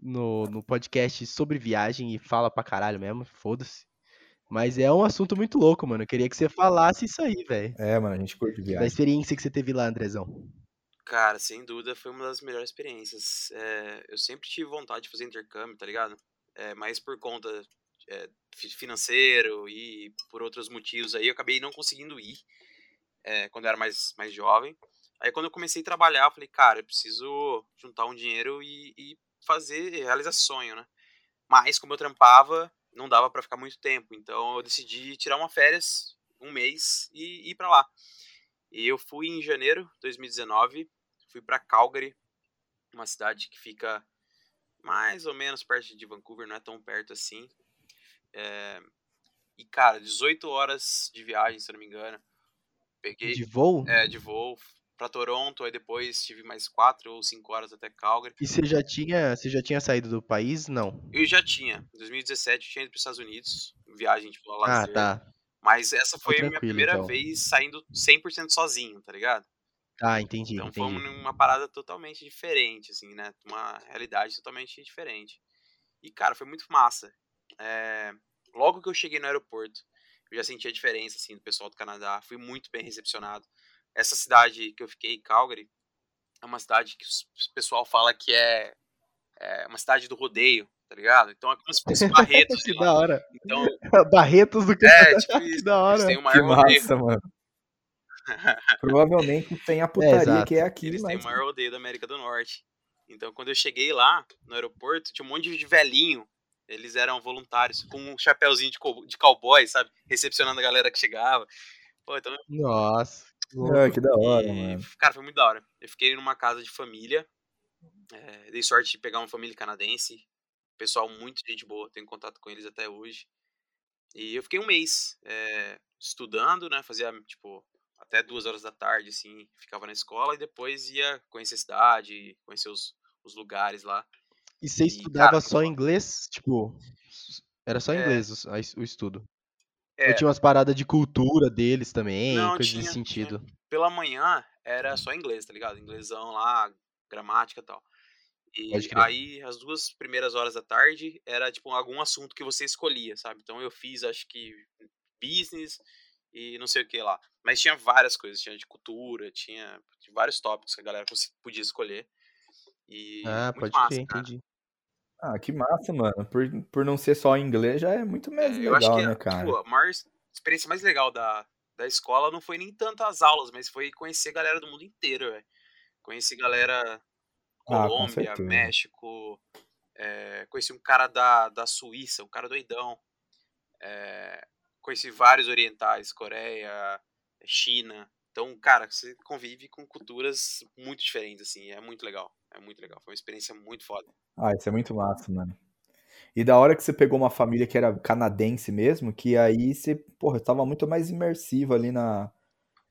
no, no podcast sobre viagem e fala pra caralho mesmo, foda-se. Mas é um assunto muito louco, mano. Eu queria que você falasse isso aí, velho. É, mano, a gente curte Da viagem. experiência que você teve lá, Andrezão. Cara, sem dúvida foi uma das melhores experiências. É, eu sempre tive vontade de fazer intercâmbio, tá ligado? É, mas por conta é, fi- financeiro e por outros motivos aí, eu acabei não conseguindo ir é, quando eu era mais, mais jovem. Aí quando eu comecei a trabalhar, eu falei, cara, eu preciso juntar um dinheiro e, e fazer, realizar sonho, né? Mas como eu trampava, não dava pra ficar muito tempo. Então eu decidi tirar uma férias, um mês, e ir pra lá. E eu fui em janeiro de 2019, fui pra Calgary, uma cidade que fica mais ou menos perto de Vancouver, não é tão perto assim. É, E, cara, 18 horas de viagem, se eu não me engano. Peguei De voo? é, de voo pra Toronto, aí depois tive mais 4 ou 5 horas até Calgary. E você já tinha, você já tinha saído do país? Não. Eu já tinha, em 2017 eu tinha ido pros Estados Unidos, viagem, tipo, Ah, lazer. tá. Mas essa Foi foi a minha primeira então. vez saindo 100% sozinho, tá ligado? Tá, entendi, Então foi entendi. uma parada totalmente diferente, assim, né? Uma realidade totalmente diferente. E, cara, foi muito massa. É, Logo que eu cheguei no aeroporto, eu já senti a diferença, assim, do pessoal do Canadá. Fui muito bem recepcionado. Essa cidade que eu fiquei, Calgary, é uma cidade que o pessoal fala que é, é uma cidade do rodeio, tá ligado? Então é como se fosse Barretos que da hora. Então, Barretos do é, tipo Que isso. da Eles hora. têm o Que maior rodeio. massa, mano. Provavelmente tem a putaria exato. que é aqui, Eles têm mas. o maior rodeio da América do Norte. Então, quando eu cheguei lá, no aeroporto, tinha um monte de velhinho. Eles eram voluntários, com um chapéuzinho de, de cowboy, sabe? Recepcionando a galera que chegava. Pô, então, Nossa. Que louco. Ah, que da hora, e, mano. cara, foi muito da hora. Eu fiquei numa casa de família. é, dei sorte de pegar uma família canadense. Pessoal muito gente boa, tenho contato com eles até hoje. E eu fiquei um mês é, estudando, né? Fazia, tipo, até duas horas da tarde, assim, ficava na escola e depois ia conhecer a cidade, conhecer os, os lugares lá. E você E, estudava cara, só inglês? Tipo, era só É. inglês es- o estudo. É, Ou tinha umas paradas de cultura deles também, Não, coisas tinha, nesse tinha. sentido. pela manhã era só inglês, tá ligado? Inglesão lá, gramática e tal. E aí, as duas primeiras horas da tarde, era tipo algum assunto que você escolhia, sabe? Então eu fiz, acho que, business e não sei o que lá. Mas tinha várias coisas, tinha de cultura, tinha tinha vários tópicos que a galera podia escolher. E Ah, pode massa, cara. entendi. Ah, que massa, mano. Por, por não ser só em inglês já é muito mais É, eu acho legal, que né, a- cara? tipo, a maior experiência mais legal da, da escola não foi nem tanto as aulas, mas foi conhecer galera do mundo inteiro, velho. Conheci galera Ah, com Colômbia, certeza. México, é, conheci um cara da, da Suíça, um cara doidão. É, conheci vários orientais, Coreia, China. Então, cara, você convive com culturas muito diferentes, assim, é muito legal. É muito legal. Foi uma experiência muito foda. Ah, isso é muito massa, mano. E da hora que você pegou uma família que era canadense mesmo, que aí você, porra, estava muito mais imersivo ali na,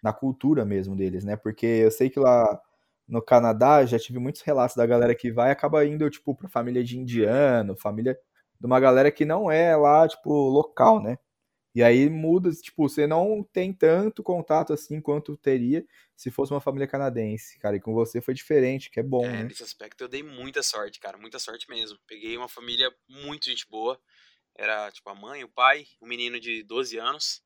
na cultura mesmo deles, né? Porque eu sei que lá no Canadá já tive muitos relatos da galera que vai e acaba indo, tipo, pra família de indiano, família de uma galera que não é lá, tipo, local, né? E aí muda, tipo, você não tem tanto contato assim quanto teria se fosse uma família canadense, cara. E com você foi diferente, que é bom, É, né? nesse aspecto eu dei muita sorte, cara, muita sorte mesmo. Peguei uma família muito gente boa. Era, tipo, a mãe, o pai, um menino de 12 anos.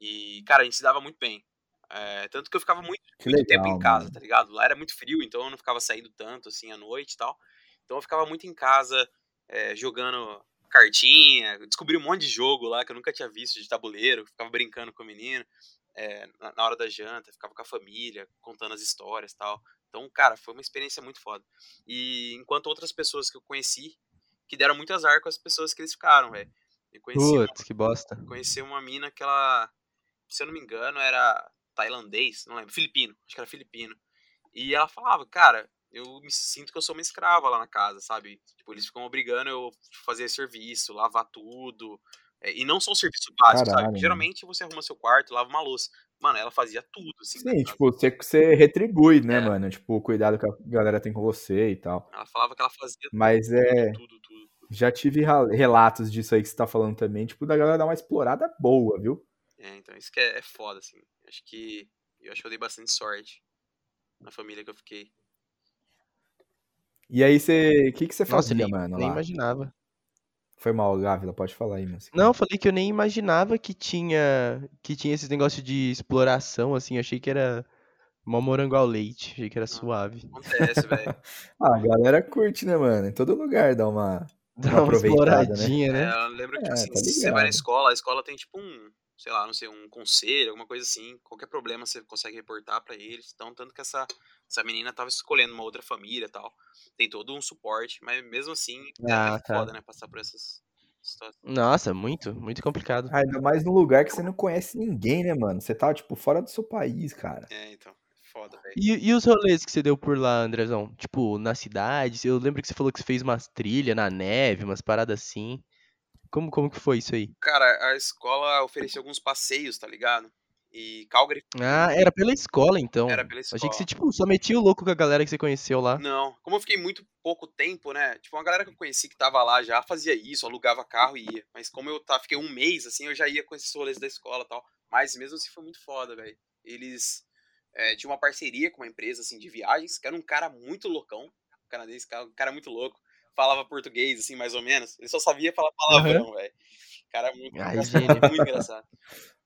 E, cara, a gente se dava muito bem. É, tanto que eu ficava muito, muito tempo legal, em casa, mano. tá ligado? Lá era muito frio, então eu não ficava saindo tanto, assim, à noite e tal. Então eu ficava muito em casa, é, jogando cartinha. Descobri um monte de jogo lá que eu nunca tinha visto de tabuleiro. Ficava brincando com o menino é, na, hora da janta, ficava com a família, contando as histórias e tal. Então, cara, foi uma experiência muito foda. E enquanto outras pessoas que eu conheci, que deram muito azar com as pessoas que eles ficaram, velho. Putz, que bosta. conheci uma mina que ela, se eu não me engano, era tailandês, não lembro, filipino, acho que era filipino. E ela falava, cara, eu me sinto que eu sou uma escrava lá na casa, sabe? Tipo, eles ficam obrigando eu a fazer serviço, lavar tudo. É, e não só o serviço básico, Caralho, sabe? Geralmente você arruma seu quarto, lava uma louça. Mano, ela fazia tudo, assim. na Sim, tipo, você, você retribui, né, É. mano? Tipo, o cuidado que a galera tem com você e tal. Ela falava que ela fazia Mas é. tudo, tudo, tudo. Já tive relatos disso aí que você tá falando também, tipo, da galera dar uma explorada boa, viu? É, então isso que é, é foda, assim. Acho que. Eu acho que eu dei bastante sorte na família que eu fiquei. E aí você. O que, que você Nossa, fazia, nem, mano? nem Lá? imaginava. Foi mal, Gávila, pode falar aí, mas. Não, falei que eu nem imaginava que tinha que tinha esses negócios de exploração, assim. Achei que era mó morango ao leite. Achei que era suave. Acontece, velho. Ah, a galera curte, né, mano? Em todo lugar dá uma. Dá uma aproveitada, né? exploradinha, né? É, eu lembro que É, assim, tá você vai na escola, a escola tem tipo um, sei lá, não sei, um conselho, alguma coisa assim. Qualquer problema você consegue reportar pra eles. Então, tanto que essa, essa menina tava escolhendo uma outra família e tal. Tem todo um suporte, mas mesmo assim é, Ah, é tá. foda, né? Passar por essas situações. Nossa, muito, muito complicado. Ah, Ainda mais num lugar que você não conhece ninguém, né, mano? Você tá, tipo, fora do seu país, cara. É, então, é foda, velho. E, e os rolês que você deu por lá, Andrezão? Tipo, na cidade? Eu lembro que você falou que você fez umas trilhas na neve, umas paradas assim. Como, como que foi isso aí? Cara, a escola oferecia alguns passeios, tá ligado? E Calgary Ah, era pela escola, então. era pela Achei que você, escola. tipo, só metia o louco com a galera que você conheceu lá. Não, como eu fiquei muito pouco tempo, né? Tipo, uma galera que eu conheci que tava lá já fazia isso, alugava carro e ia. Mas como eu tá, fiquei um mês, assim, eu já ia com esses rolês da escola e tal. Mas mesmo assim foi muito foda, velho. Eles é, tinham uma parceria com uma empresa, assim, de viagens, que era um cara muito loucão, um canadense, um cara muito louco. Falava português, assim, mais ou menos. Ele só sabia falar palavrão, velho. Cara muito, Ai, engraçado, gênio. muito engraçado.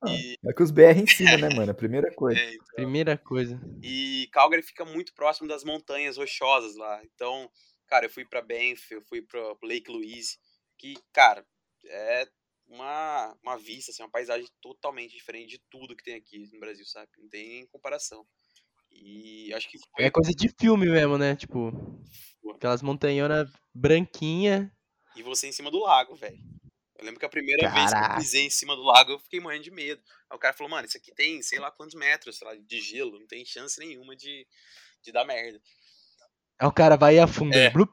E, É que os BR em cima, né, mano? A primeira coisa. é, então, Primeira coisa. e Calgary fica muito próximo das montanhas rochosas lá. Então, cara, eu fui pra Banff, eu fui pra Lake Louise, que, cara, é uma, uma vista, assim, uma paisagem totalmente diferente de tudo que tem aqui no Brasil, sabe? Não tem comparação. E acho que foi É coisa de filme mesmo, né? Tipo, aquelas montanhonas branquinha. E você em cima do lago, velho. Eu lembro que a primeira vez que eu Caraca. pisei em cima do lago, eu fiquei morrendo de medo. Aí o cara falou, mano, isso aqui tem sei lá quantos metros, sei lá, de gelo, não tem chance nenhuma de, de dar merda. Aí o cara vai e afunda. É. blup.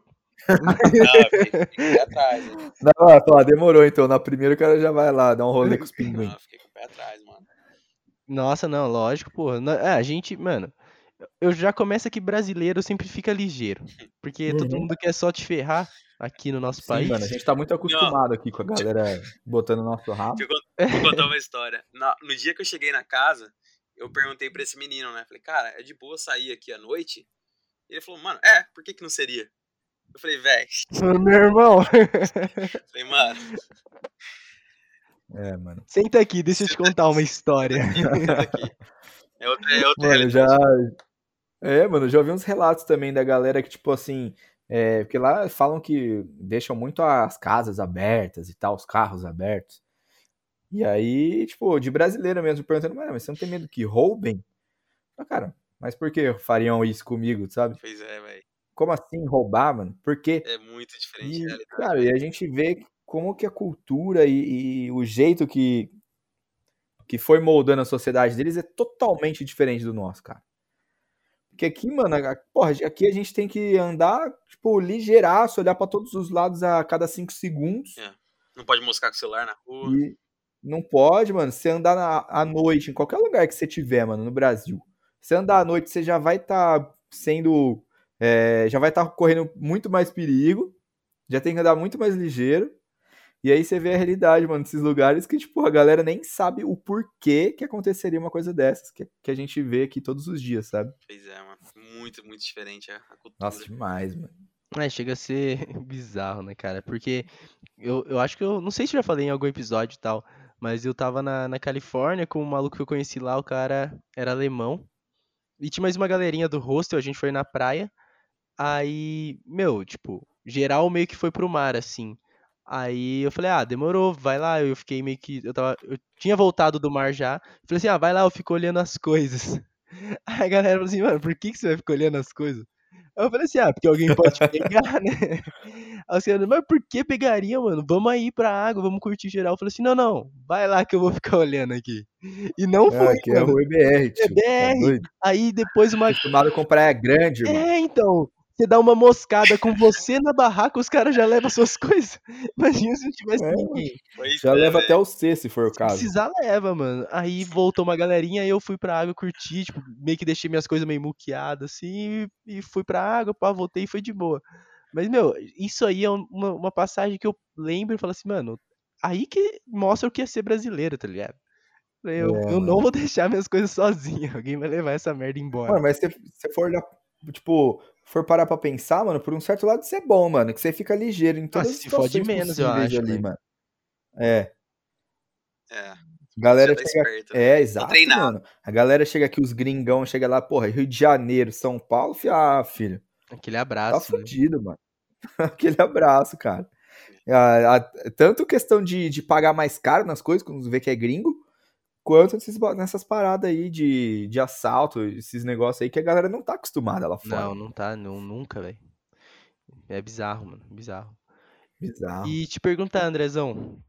Não, eu fiquei, fiquei atrás, né? Não, ó, demorou então. Na primeira o cara já vai lá, dá um rolê com os pinguins. Não, fiquei com o pé atrás, mano. Nossa, não, lógico, porra. É, a gente, mano, eu já começo que brasileiro sempre fica ligeiro. Porque todo Uhum. mundo quer só te ferrar aqui no nosso Sim, país. mano, a gente tá muito acostumado aqui com a galera botando o nosso rabo. Deixa eu vou contar uma história. Na- no dia que eu cheguei na casa, eu perguntei pra esse menino, né? Falei, cara, é de boa sair aqui à noite? Ele falou, mano, é, por que que não seria? Eu falei, véi, Meu irmão, falei, mano, É, mano. senta aqui, deixa eu te contar uma história. senta aqui. É outra, é outra Mano, já. É, mano, já ouvi uns relatos também da galera que, tipo assim. É, porque lá falam que deixam muito as casas abertas e tal, os carros abertos. E aí, tipo, de brasileiro mesmo, perguntando, "Mano, mas você não tem medo que roubem? Ah, cara, mas por que fariam isso comigo, sabe? Pois é, velho. Como assim roubar, mano? Por quê? É muito diferente E, cara, e a gente vê como que a cultura e, e o jeito que que foi moldando a sociedade deles é totalmente diferente do nosso, cara. Porque aqui, mano, porra, aqui a gente tem que andar, tipo, ligeiraço, olhar para todos os lados a cada cinco segundos. É. Não pode moscar com o celular na rua. E não pode, mano. Você andar na, à noite, em qualquer lugar que você tiver, mano, no Brasil. Você andar à noite, você já vai estar tá sendo. É, já vai estar tá correndo muito mais perigo. Já tem que andar muito mais ligeiro. E aí você vê a realidade, mano, desses lugares que, tipo, a galera nem sabe o porquê que aconteceria uma coisa dessas, que, que a gente vê aqui todos os dias, sabe? Pois é, mano. Muito, muito diferente a cultura. Nossa, demais, mano. É, chega a ser bizarro, né, cara? Porque eu, eu acho que eu. Não sei se já falei em algum episódio e tal, mas eu tava na, na Califórnia com um maluco que eu conheci lá, o cara era alemão. E tinha mais uma galerinha do hostel, a gente foi na praia. Aí, meu, tipo, geral meio que foi pro mar, assim. Aí eu falei, ah, demorou, vai lá. Eu fiquei meio que. Eu, tava, eu tinha voltado do mar já. Falei assim, ah, vai lá, eu fico olhando as coisas. Aí a galera falou assim, mano, por que, que você vai ficar olhando as coisas? Aí eu falei assim, ah, porque alguém pode pegar, né? Aí os caras, mas por que pegaria, mano? Vamos aí pra água, vamos curtir geral. Eu falei assim, não, não, vai lá que eu vou ficar olhando aqui. E não é, foi, aqui é o EBR, tio. EBR. Tá aí depois uma... Acostumado com praia grande, mano. É, então. Você dá uma moscada com você na barraca, os caras já levam suas coisas. Imagina se não tivesse é, ninguém. Já é, leva até o C, se for o caso. Se precisar, leva, mano. Aí voltou uma galerinha, aí eu fui pra água curtir, tipo, meio que deixei minhas coisas meio muqueadas, assim, e fui pra água, pá, voltei e foi de boa. Mas, meu, isso aí é uma, uma passagem que eu lembro e falo assim, mano, aí que mostra o que é ser brasileiro, tá ligado? Eu, é, eu não vou deixar minhas coisas sozinho. Alguém vai levar essa merda embora. Mano, mas se você for olhar, tipo, for parar pra pensar, mano, por um certo lado isso é bom, mano. Que você fica ligeiro em todas ah, as se fode menos, eu acho. Ali, mano. É. É. Galera tá chega... Esperto, né? É, exato, mano. A galera chega aqui, os gringão, chega lá, porra, Rio de Janeiro, São Paulo, ah, filho. Aquele abraço. Tá fudido, né? mano. Aquele abraço, cara. A, a, tanto questão de, de pagar mais caro nas coisas, quando vê que é gringo, quanto nesses, nessas paradas aí de, de assalto, esses negócios aí que a galera não tá acostumada lá fora. Não, não tá, não, nunca, velho. É bizarro, mano, bizarro. Bizarro. E te perguntar, Andrezão,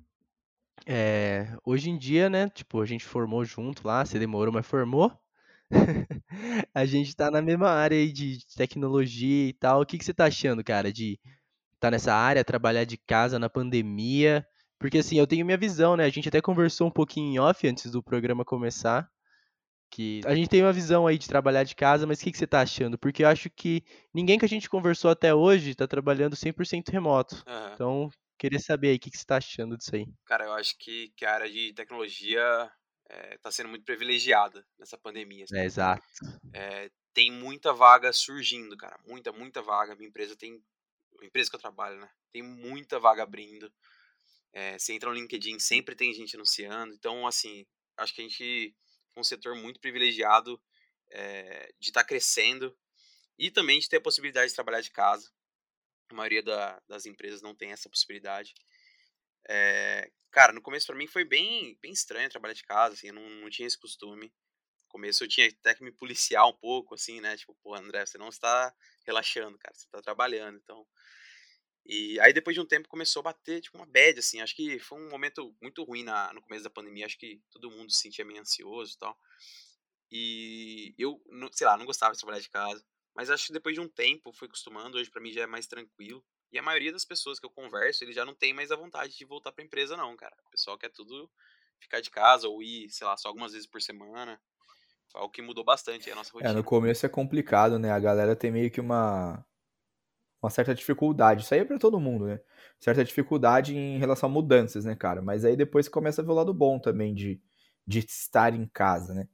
é, hoje em dia, né, tipo, a gente formou junto lá, você demorou, mas formou. a gente tá na mesma área aí de tecnologia e tal. O que, que você tá achando, cara, de estar tá nessa área, trabalhar de casa na pandemia? Porque assim, eu tenho minha visão, né? A gente até conversou um pouquinho em off antes do programa começar. Que a gente tem uma visão aí de trabalhar de casa, mas o que, que você tá achando? Porque eu acho que ninguém que a gente conversou até hoje tá trabalhando 100% remoto. Uhum. Então, queria saber aí o que, que você tá achando disso aí. Cara, eu acho que, que a área de tecnologia é, tá sendo muito privilegiada nessa pandemia. Assim. É, exato. É, tem muita vaga surgindo, cara. Muita, muita vaga. Minha empresa tem. A empresa que eu trabalho, né? Tem muita vaga abrindo. É, você entra no LinkedIn, sempre tem gente anunciando. Então, assim, acho que a gente é um setor muito privilegiado é, de estar tá crescendo e também de ter a possibilidade de trabalhar de casa. A maioria da, das empresas não tem essa possibilidade. É, cara, no começo para mim foi bem, bem estranho trabalhar de casa, assim, eu não, não tinha esse costume. No começo eu tinha até que me policiar um pouco, assim, né? Tipo, pô, André, você não está relaxando, cara, você está trabalhando, então e aí depois de um tempo começou a bater tipo uma bad assim, acho que foi um momento muito ruim na, no começo da pandemia, acho que todo mundo se sentia meio ansioso e tal. E eu, sei lá, não gostava de trabalhar de casa, mas acho que depois de um tempo fui acostumando, hoje para mim já é mais tranquilo. E a maioria das pessoas que eu converso, eles já não tem mais a vontade de voltar pra empresa não, cara. O pessoal quer tudo ficar de casa ou ir, sei lá, só algumas vezes por semana. Algo que mudou bastante a nossa rotina. É, no começo é complicado, né? A galera tem meio que uma uma certa dificuldade. Isso aí é para todo mundo, né? Certa dificuldade em relação a mudanças, né, cara? Mas aí depois começa a ver o lado bom também de, de estar em casa, né?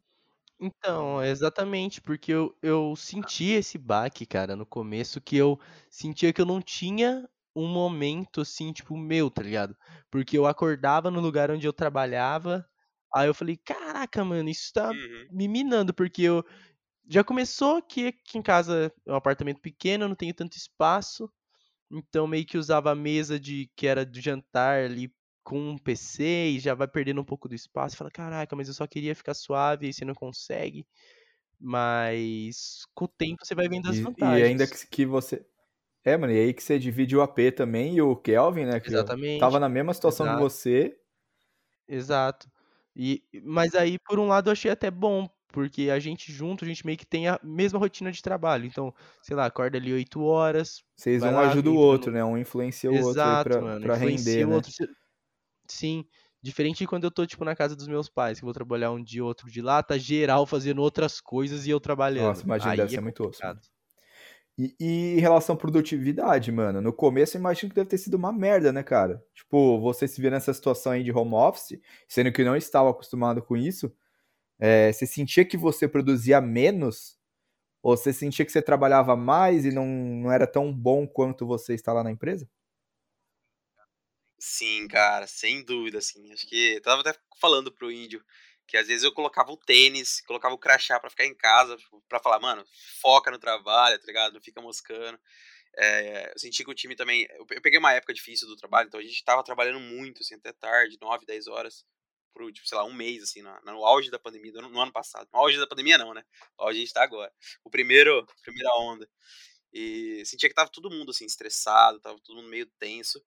Então, exatamente, porque eu, eu senti esse baque, cara, no começo, que eu sentia que eu não tinha um momento assim, tipo, meu, tá ligado? Porque eu acordava no lugar onde eu trabalhava, aí eu falei, caraca, mano, isso tá uhum. me minando, porque eu, já começou que aqui em casa é um apartamento pequeno, não tenho tanto espaço. Então meio que usava a mesa de que era de jantar ali com um PC e já vai perdendo um pouco do espaço. Fala, caraca, mas eu só queria ficar suave e você não consegue. Mas com o tempo você vai vendo as vantagens. E ainda que, que você. É, mano, e aí que você divide o AP também e o Kelvin, né? Que Exatamente. Tava na mesma situação Exato. que você. Exato. E, mas aí, por um lado, eu achei até bom, porque a gente junto, a gente meio que tem a mesma rotina de trabalho. Então, sei lá, acorda ali 8 horas. Vocês um lá, ajuda o no- outro, né? Um influencia o outro aí Exato, pra, mano. pra render, o né? outro. Sim. Diferente de quando eu tô, tipo, na casa dos meus pais, que eu vou trabalhar um dia, outro de lá, tá geral fazendo outras coisas e eu trabalhando. Nossa, imagina, Aí deve é ser muito osso. E, e em relação à produtividade, mano, no começo eu imagino que deve ter sido uma merda, né, cara? Tipo, você se vê nessa situação aí de home office, sendo que não estava acostumado com isso, é, você sentia que você produzia menos? Ou você sentia que você trabalhava mais e não, não era tão bom quanto você está lá na empresa? Sim, cara, sem dúvida, assim. Acho que eu tava até falando pro índio que às vezes eu colocava o tênis, colocava o crachá pra ficar em casa, tipo, pra falar, mano, foca no trabalho, tá ligado? Não fica moscando. É, eu senti que o time também. Eu peguei uma época difícil do trabalho, então a gente tava trabalhando muito, assim, até tarde, 9, 10 horas, por, tipo, sei lá, um mês, assim, no, no auge da pandemia, no, no ano passado. No auge da pandemia, não, né? No auge a gente tá agora. O primeiro, primeira onda. E sentia que tava todo mundo, assim, estressado, tava todo mundo meio tenso.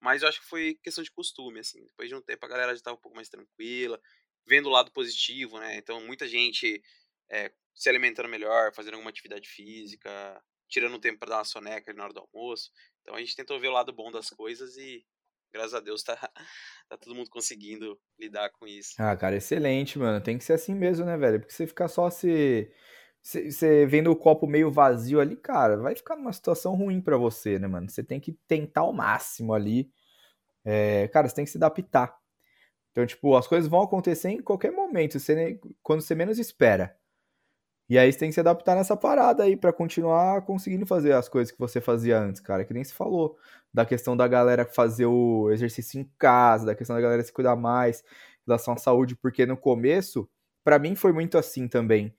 Mas eu acho que foi questão de costume, assim. Depois de um tempo a galera já tava um pouco mais tranquila, vendo o lado positivo, né? Então muita gente é, se alimentando melhor, fazendo alguma atividade física, tirando um tempo pra dar uma soneca na hora do almoço. Então a gente tentou ver o lado bom das coisas e, graças a Deus, tá, tá todo mundo conseguindo lidar com isso. Ah, cara, excelente, mano. Tem que ser assim mesmo, né, velho? Porque você ficar só se. Você vendo o copo meio vazio ali, cara, vai ficar numa situação ruim pra você, né, mano? Você tem que tentar ao máximo ali. É, cara, você tem que se adaptar. Então, tipo, as coisas vão acontecer em qualquer momento, você quando você menos espera. E aí você tem que se adaptar nessa parada aí pra continuar conseguindo fazer as coisas que você fazia antes, cara. Que nem se falou da questão da galera fazer o exercício em casa, da questão da galera se cuidar mais em relação à saúde, porque no começo, pra mim foi muito assim também.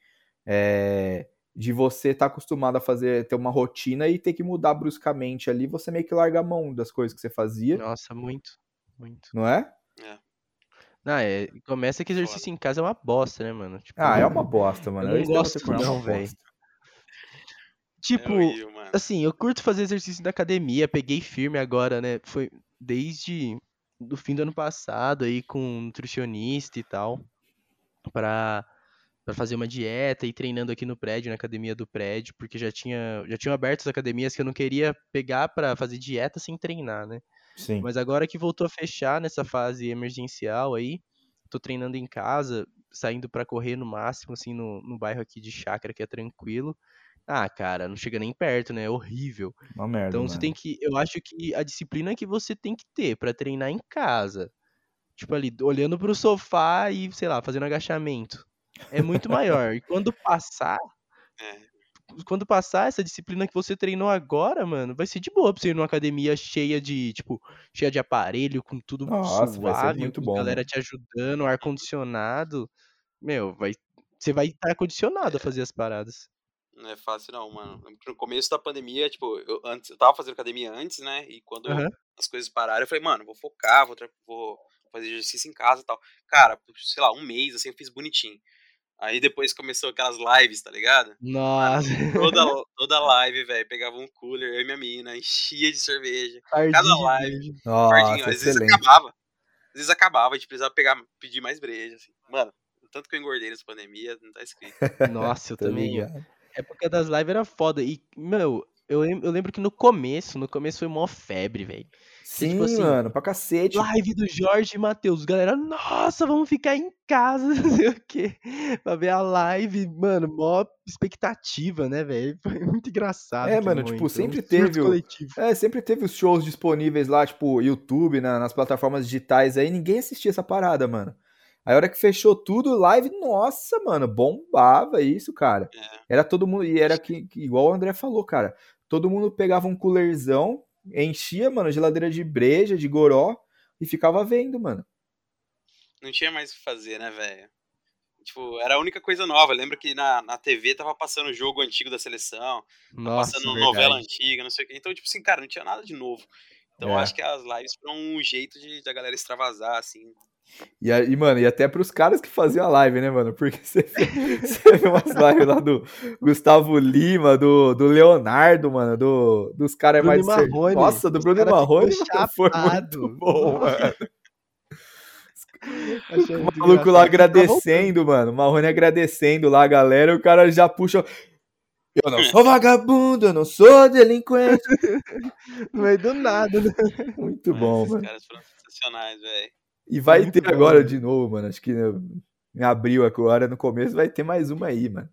É, de você estar acostumado a fazer, ter uma rotina e ter que mudar bruscamente ali, você meio que larga a mão das coisas que você fazia, Nossa, muito. Muito. não é? É. Não, é, começa que exercício em casa é uma bosta, né, mano? Tipo, Ah, é uma bosta, mano. Eu não entendo gosto você falar, é não, bosta. tipo, é assim, eu curto fazer exercício na academia, peguei firme agora, né? Foi desde do fim do ano passado aí com um nutricionista e tal, pra, pra fazer uma dieta e treinando aqui no prédio, na academia do prédio, porque já tinha já tinham aberto as academias que eu não queria pegar pra fazer dieta sem treinar, né? Sim. Mas agora que voltou a fechar nessa fase emergencial aí, tô treinando em casa, saindo pra correr no máximo, assim, no, no bairro aqui de Chácara, que é tranquilo. Ah, cara, não chega nem perto, né? É horrível. Uma merda, Então você mano. tem que. Eu acho que a disciplina que você tem que ter pra treinar em casa, tipo ali, olhando pro sofá e, sei lá, fazendo agachamento, é muito maior. E quando passar, É. quando passar essa disciplina que você treinou agora, mano, vai ser de boa pra você ir numa academia cheia de, tipo, cheia de aparelho, com tudo Nossa, vai ser suave, muito com bom, galera mano. te ajudando, ar-condicionado. Meu, vai. Você vai estar condicionado a fazer as paradas. Não é fácil não, mano. Lembro que No começo da pandemia, tipo, eu, antes, eu tava fazendo academia antes, né? E quando Aham. as coisas pararam, eu falei, mano, vou focar, vou, vou fazer exercício em casa e tal. Cara, sei lá, um mês, assim, eu fiz bonitinho. Aí depois começou aquelas lives, tá ligado? Nossa, Toda, toda live, velho, pegava um cooler, eu e minha mina, enchia de cerveja. fardinho Cada live. Fardinho, Nossa, às vezes excelente. acabava. Às vezes acabava, a gente precisava pegar, pedir mais breja, assim. Mano, tanto que eu engordei nessa pandemia, não tá escrito. Nossa, eu também. ligado? época das lives era foda. E, meu, eu, eu lembro que no começo, no começo foi mó febre, velho. Sim, tipo assim, mano, pra cacete. Live do Jorge e Matheus. Galera, nossa, vamos ficar em casa, não sei o quê. Pra ver a live, mano, mó expectativa, né, velho? Foi muito engraçado. É, mano, tipo, momento, sempre um surto teve o-. É, sempre teve os shows disponíveis lá, tipo, YouTube, na- nas plataformas digitais aí, ninguém assistia essa parada, mano. Aí a hora que fechou tudo, live, nossa, mano, bombava isso, cara. É. Era todo mundo, e era que, que- igual o André falou, cara, todo mundo pegava um coolerzão, enchia, mano, geladeira de breja, de goró, e ficava vendo, mano. não tinha mais o que fazer, né, velho? Tipo, era a única coisa nova. Eu lembro que na, na TV tava passando o jogo antigo da seleção, Nossa, passando verdade. novela antiga, não sei o quê. Então, tipo assim, cara, não tinha nada de novo. Então, eu É. acho que as lives foram um jeito de da galera extravasar, assim. E, aí, mano, e até pros caras que faziam a live, né, mano? Porque você vê, você vê umas lives lá do Gustavo Lima, do, do Leonardo, mano, do, dos caras Bruno mais. Marrone. Nossa, do Os Bruno Marrone foi muito bom, mano. Os Achei O maluco lá agradecendo, mano. O Marrone agradecendo lá a galera. O cara já puxa. Eu não sou vagabundo, eu não sou delinquente. No meio do nada, né? Muito bom, Esses mano. caras foram sensacionais, velho. E vai Muito ter bom, agora mano. de novo, mano. Acho que né, em abril agora, no começo, vai ter mais uma aí, mano.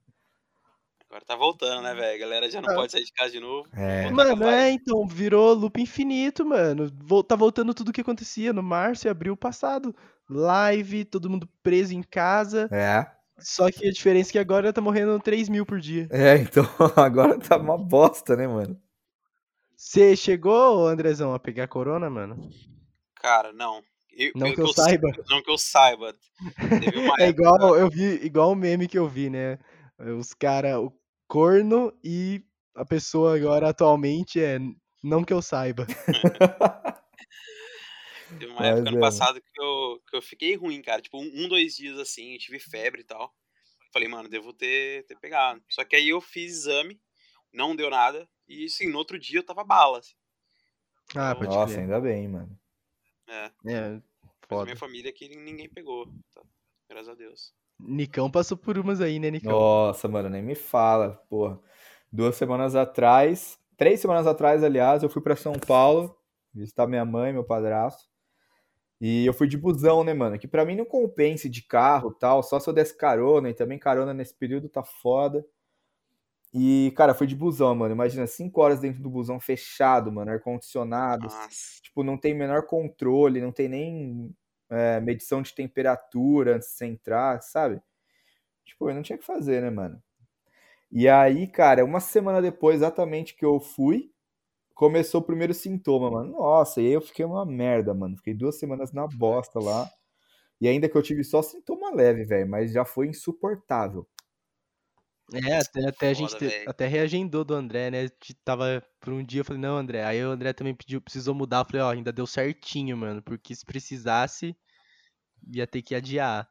Agora tá voltando, né, velho? A galera já não Ah. pode sair de casa de novo. É. Mano, a é, então, virou loop infinito, mano. Tá voltando tudo que acontecia no março e abril passado. Live, todo mundo preso em casa. É. Só que a diferença é que agora tá morrendo 3 mil por dia. É, então agora tá uma bosta, né, mano? Você chegou, Andrezão, a pegar corona, mano? Cara, não. Eu- Não que eu sa- saiba. Não que eu saiba. Teve uma É época- igual, eu vi, igual o meme que eu vi, né? Os cara, o corno e a pessoa agora atualmente é não que eu saiba. Teve uma Mas época ano é. passado que eu, que eu fiquei ruim, cara. Tipo, um, dois dias assim, eu tive febre e tal. Falei, mano, devo ter, ter pegado. Só que aí eu fiz exame, não deu nada. E assim, no outro dia eu tava bala. Assim. Ah, pode Nossa, ainda bem, mano. É, É, foda. minha família aqui ninguém pegou. tá? Graças a Deus. Nicão passou por umas aí, né, Nicão? Nossa, mano, nem me fala, porra. Duas semanas atrás, três semanas atrás, aliás, eu fui pra São Paulo visitar minha mãe, meu padrasto. E eu fui de busão, né, mano? Que pra mim não compensa ir de carro e tal, só se eu desse carona, e também carona nesse período tá foda. E, cara, fui de busão, mano. Imagina, cinco horas dentro do busão fechado, mano, ar-condicionado. Tipo, não tem menor controle, não tem nem é, medição de temperatura antes de você entrar, sabe? Tipo, eu não tinha o que fazer, né, mano? E aí, cara, uma semana depois, exatamente que eu fui, começou o primeiro sintoma, mano. Nossa, e aí eu fiquei uma merda, mano. Fiquei duas semanas na bosta lá. E ainda que eu tive só sintoma leve, velho, mas já foi insuportável. É, até, até a gente Foda, te- velho. até reagendou do André, né? Tava por um dia, eu falei, não, André. Aí o André também pediu, precisou mudar. Eu falei, ó, ainda deu certinho, mano. Porque se precisasse, ia ter que adiar.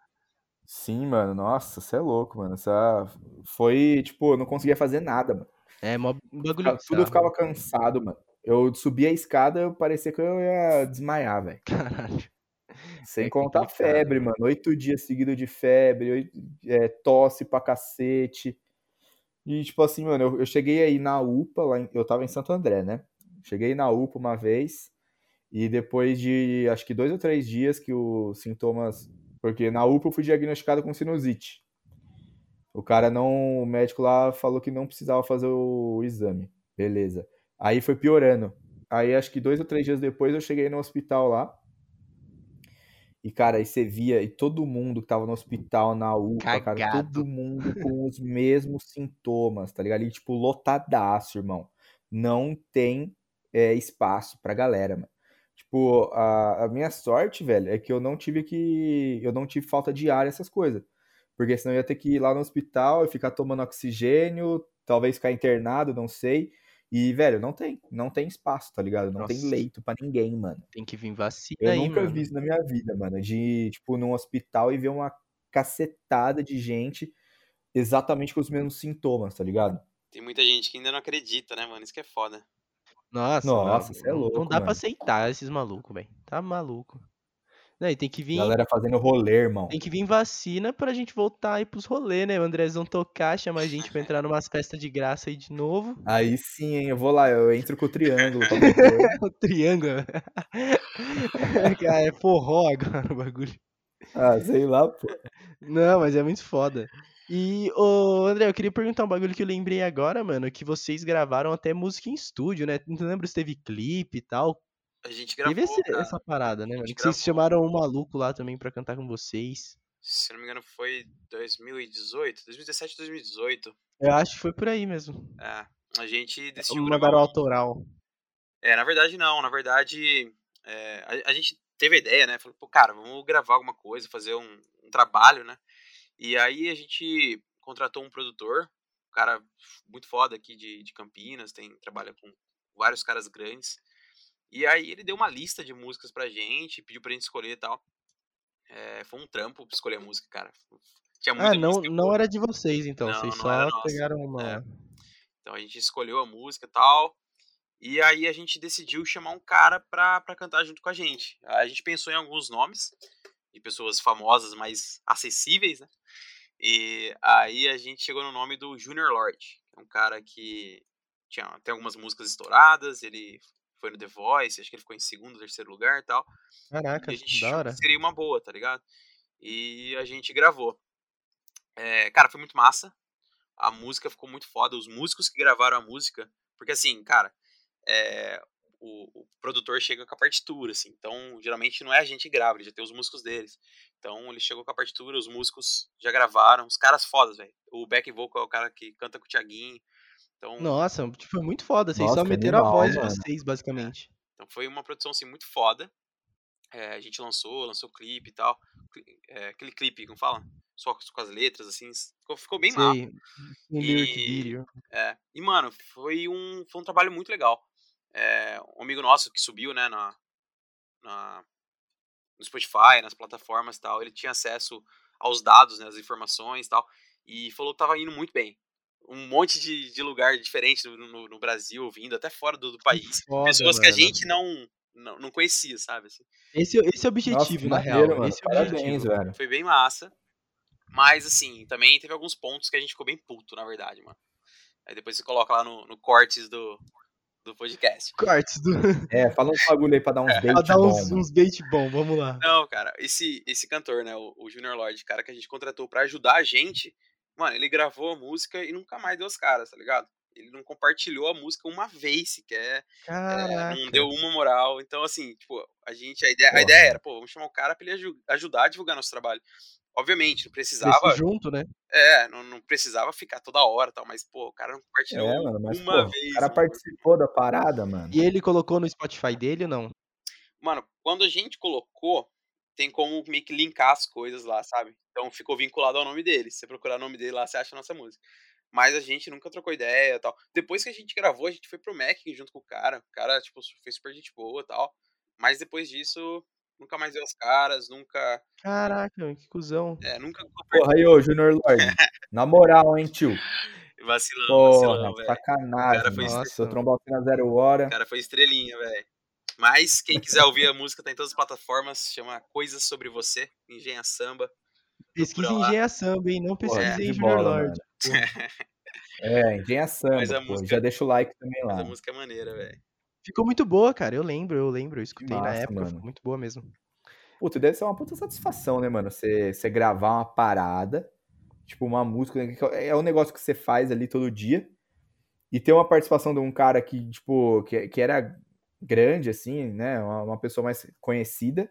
Sim, mano, nossa, você é louco, mano. Essa foi, tipo, eu não conseguia fazer nada, mano. É, mó bagulho Tudo eu bizarro. ficava cansado, mano. Eu subia a escada, eu parecia que eu ia desmaiar, velho. Caralho. Sem É contar febre, mano. Oito dias seguidos de febre, oito- é, tosse pra cacete. E, tipo assim, mano, eu, eu cheguei aí na UPA, lá em- eu tava em Santo André, né? Cheguei na UPA uma vez, e depois de, acho que dois ou três dias que os sintomas... Porque na UPA eu fui diagnosticado com sinusite. O cara não... O médico lá falou que não precisava fazer o exame. Beleza. Aí foi piorando. Aí acho que dois ou três dias depois eu cheguei no hospital lá. E, cara, aí você via, e todo mundo que tava no hospital, na UPA, cara, Cagado. todo mundo com os mesmos sintomas, tá ligado? E, tipo, lotadaço, irmão. Não tem é, espaço pra galera, mano. Tipo, a, a minha sorte, velho, é que eu não tive que. Eu não tive falta de ar, essas coisas. Porque senão eu ia ter que ir lá no hospital e ficar tomando oxigênio, talvez ficar internado, não sei. E, velho, não tem. Não tem espaço, tá ligado? Não tem Nossa. leito pra ninguém, mano. Tem que vir vacina Eu aí, nunca mano. vi isso na minha vida, mano. De tipo, num hospital e ver uma cacetada de gente exatamente com os mesmos sintomas, tá ligado? Tem muita gente que ainda não acredita, né, mano? Isso que é foda. Nossa, Nossa, mano, é não- louco, Não dá mano. pra aceitar esses malucos, velho. Tá maluco. Não, e tem que vir. Galera fazendo rolê, irmão. Tem que vir vacina pra gente voltar aí pros rolê, né? O Andrezão tocar, chamar a gente pra entrar numas festas de graça aí de novo. Aí sim, hein? Eu vou lá, eu entro com o triângulo. coisa. o triângulo. É forró agora o bagulho. ah, sei lá, pô. Não, mas é muito foda. E, ô, André, eu queria perguntar um bagulho que eu lembrei agora, mano, que vocês gravaram até música em estúdio, né? Não lembro se teve clipe e tal. A gente gravou, Teve esse- cara. essa parada, né, Que vocês chamaram um maluco lá também pra cantar com vocês. Se eu não me engano, foi 2018, 2017, 2018. Eu acho que foi por aí mesmo. É, a gente decidiu Mandaram gravar um- autoral. É, na verdade não, na verdade é, a, a gente teve a ideia, né? Falou, pô, cara, vamos gravar alguma coisa, fazer um, um trabalho, né? E aí a gente contratou um produtor, um cara muito foda aqui de, de Campinas, tem trabalha com vários caras grandes. E aí ele deu uma lista de músicas pra gente, pediu pra gente escolher e tal. É, foi um trampo pra escolher a música, cara. Tinha muita Ah, não, música não boa. era de vocês, então. Não, vocês não só pegaram uma. É. Então a gente escolheu a música e tal. E aí a gente decidiu chamar um cara pra, pra cantar junto com a gente. A gente pensou em alguns nomes. de pessoas famosas, mais acessíveis, né? E aí a gente chegou no nome do Junior Lord, que é um cara que tinha, tem algumas músicas estouradas, ele foi no The Voice, acho que ele ficou em segundo, terceiro lugar e tal. Caraca, e a gente da hora. que seria uma boa, tá ligado? E a gente gravou. É, cara, foi muito massa. A música ficou muito foda. Os músicos que gravaram a música. Porque assim, cara, é, o, o produtor chega com a partitura, assim. Então, geralmente não é a gente que grava, ele já tem os músicos deles. Então, ele chegou com a partitura, os músicos já gravaram. Os caras fodas, velho. O back vocal é o cara que canta com o Thiaguinho. Então, Nossa, tipo, foi muito foda. Vocês só Nossa, meteram a animal, voz de vocês, basicamente. Então foi uma produção assim muito foda. É, a gente lançou, lançou clipe e tal. É, aquele clipe, como fala? Só com as letras, assim. Ficou, ficou bem mal. Um E-. É, e, mano, foi um, foi um trabalho muito legal. É, um amigo nosso que subiu, né, na, na- no Spotify, nas plataformas e tal, ele tinha acesso aos dados, né, as informações e tal, e falou que tava indo muito bem. Um monte de, de lugar diferente no, no- no Brasil, vindo até fora do, do país. foda, Pessoas que a mano. gente não, não, não conhecia, sabe? assim. Esse, esse é o Nossa, objetivo, que na real. mano. Esse é o Parabéns, objetivo. velho. Foi bem massa. Mas, assim, também teve alguns pontos que a gente ficou bem puto, na verdade, mano. Aí depois você coloca lá no, no cortes do, do podcast. Cortes do. É, fala uns bagulho aí pra dar uns bait pra dar bom, uns, mano. uns bait bom, vamos lá. Não, cara, esse, esse cantor, né, o, o Junior Lord, cara que a gente contratou pra ajudar a gente, mano, ele gravou a música e nunca mais deu as caras, tá ligado? Ele não compartilhou a música uma vez sequer, é, não deu uma moral. Então, assim, tipo, a gente, a ideia, a ideia era, pô, vamos chamar o cara pra ele aju- ajudar a divulgar nosso trabalho. Obviamente, não precisava, junto, né? é, não, não precisava ficar toda hora e tal, mas, pô, o cara não compartilhou É, mano, mas, uma pô, vez. o cara mano. participou da parada, mano. E ele colocou no Spotify dele ou não? Mano, quando a gente colocou, tem como meio que linkar as coisas lá, sabe? Então ficou vinculado ao nome dele. Se você procurar o nome dele lá, você acha a nossa música. Mas a gente nunca trocou ideia e tal. Depois que a gente gravou, a gente foi pro Mac junto com o cara. O cara, tipo, foi super gente boa e tal. Mas depois disso, nunca mais deu as caras, nunca. Caraca, que cuzão. É, nunca Porra, aí, ô, Junior Lord. Na moral, hein, tio? vacilão, Porra, vacilão, velho. sacanagem. O cara foi mano. Nossa. Você na zero hora. O cara foi estrelinha, velho. Mas quem quiser ouvir a música, tá em todas as plataformas. Chama Coisas Sobre Você, Engenha Samba. Pesquisa. Engenha Samba, hein? Não pesquisa em Junior Lord. É, engenha samba, Mas a pô. música- Já deixa o like também Mas lá. a música é maneira, velho. Ficou muito boa, cara. Eu lembro, eu lembro. Eu escutei na massa, época. mano. Ficou muito boa mesmo. Puta, deve ser uma puta satisfação, né, mano? Você, você gravar uma parada, tipo uma música, né, que é um negócio que você faz ali todo dia, e ter uma participação de um cara que, tipo, que, que era grande, assim, né? Uma, uma pessoa mais conhecida,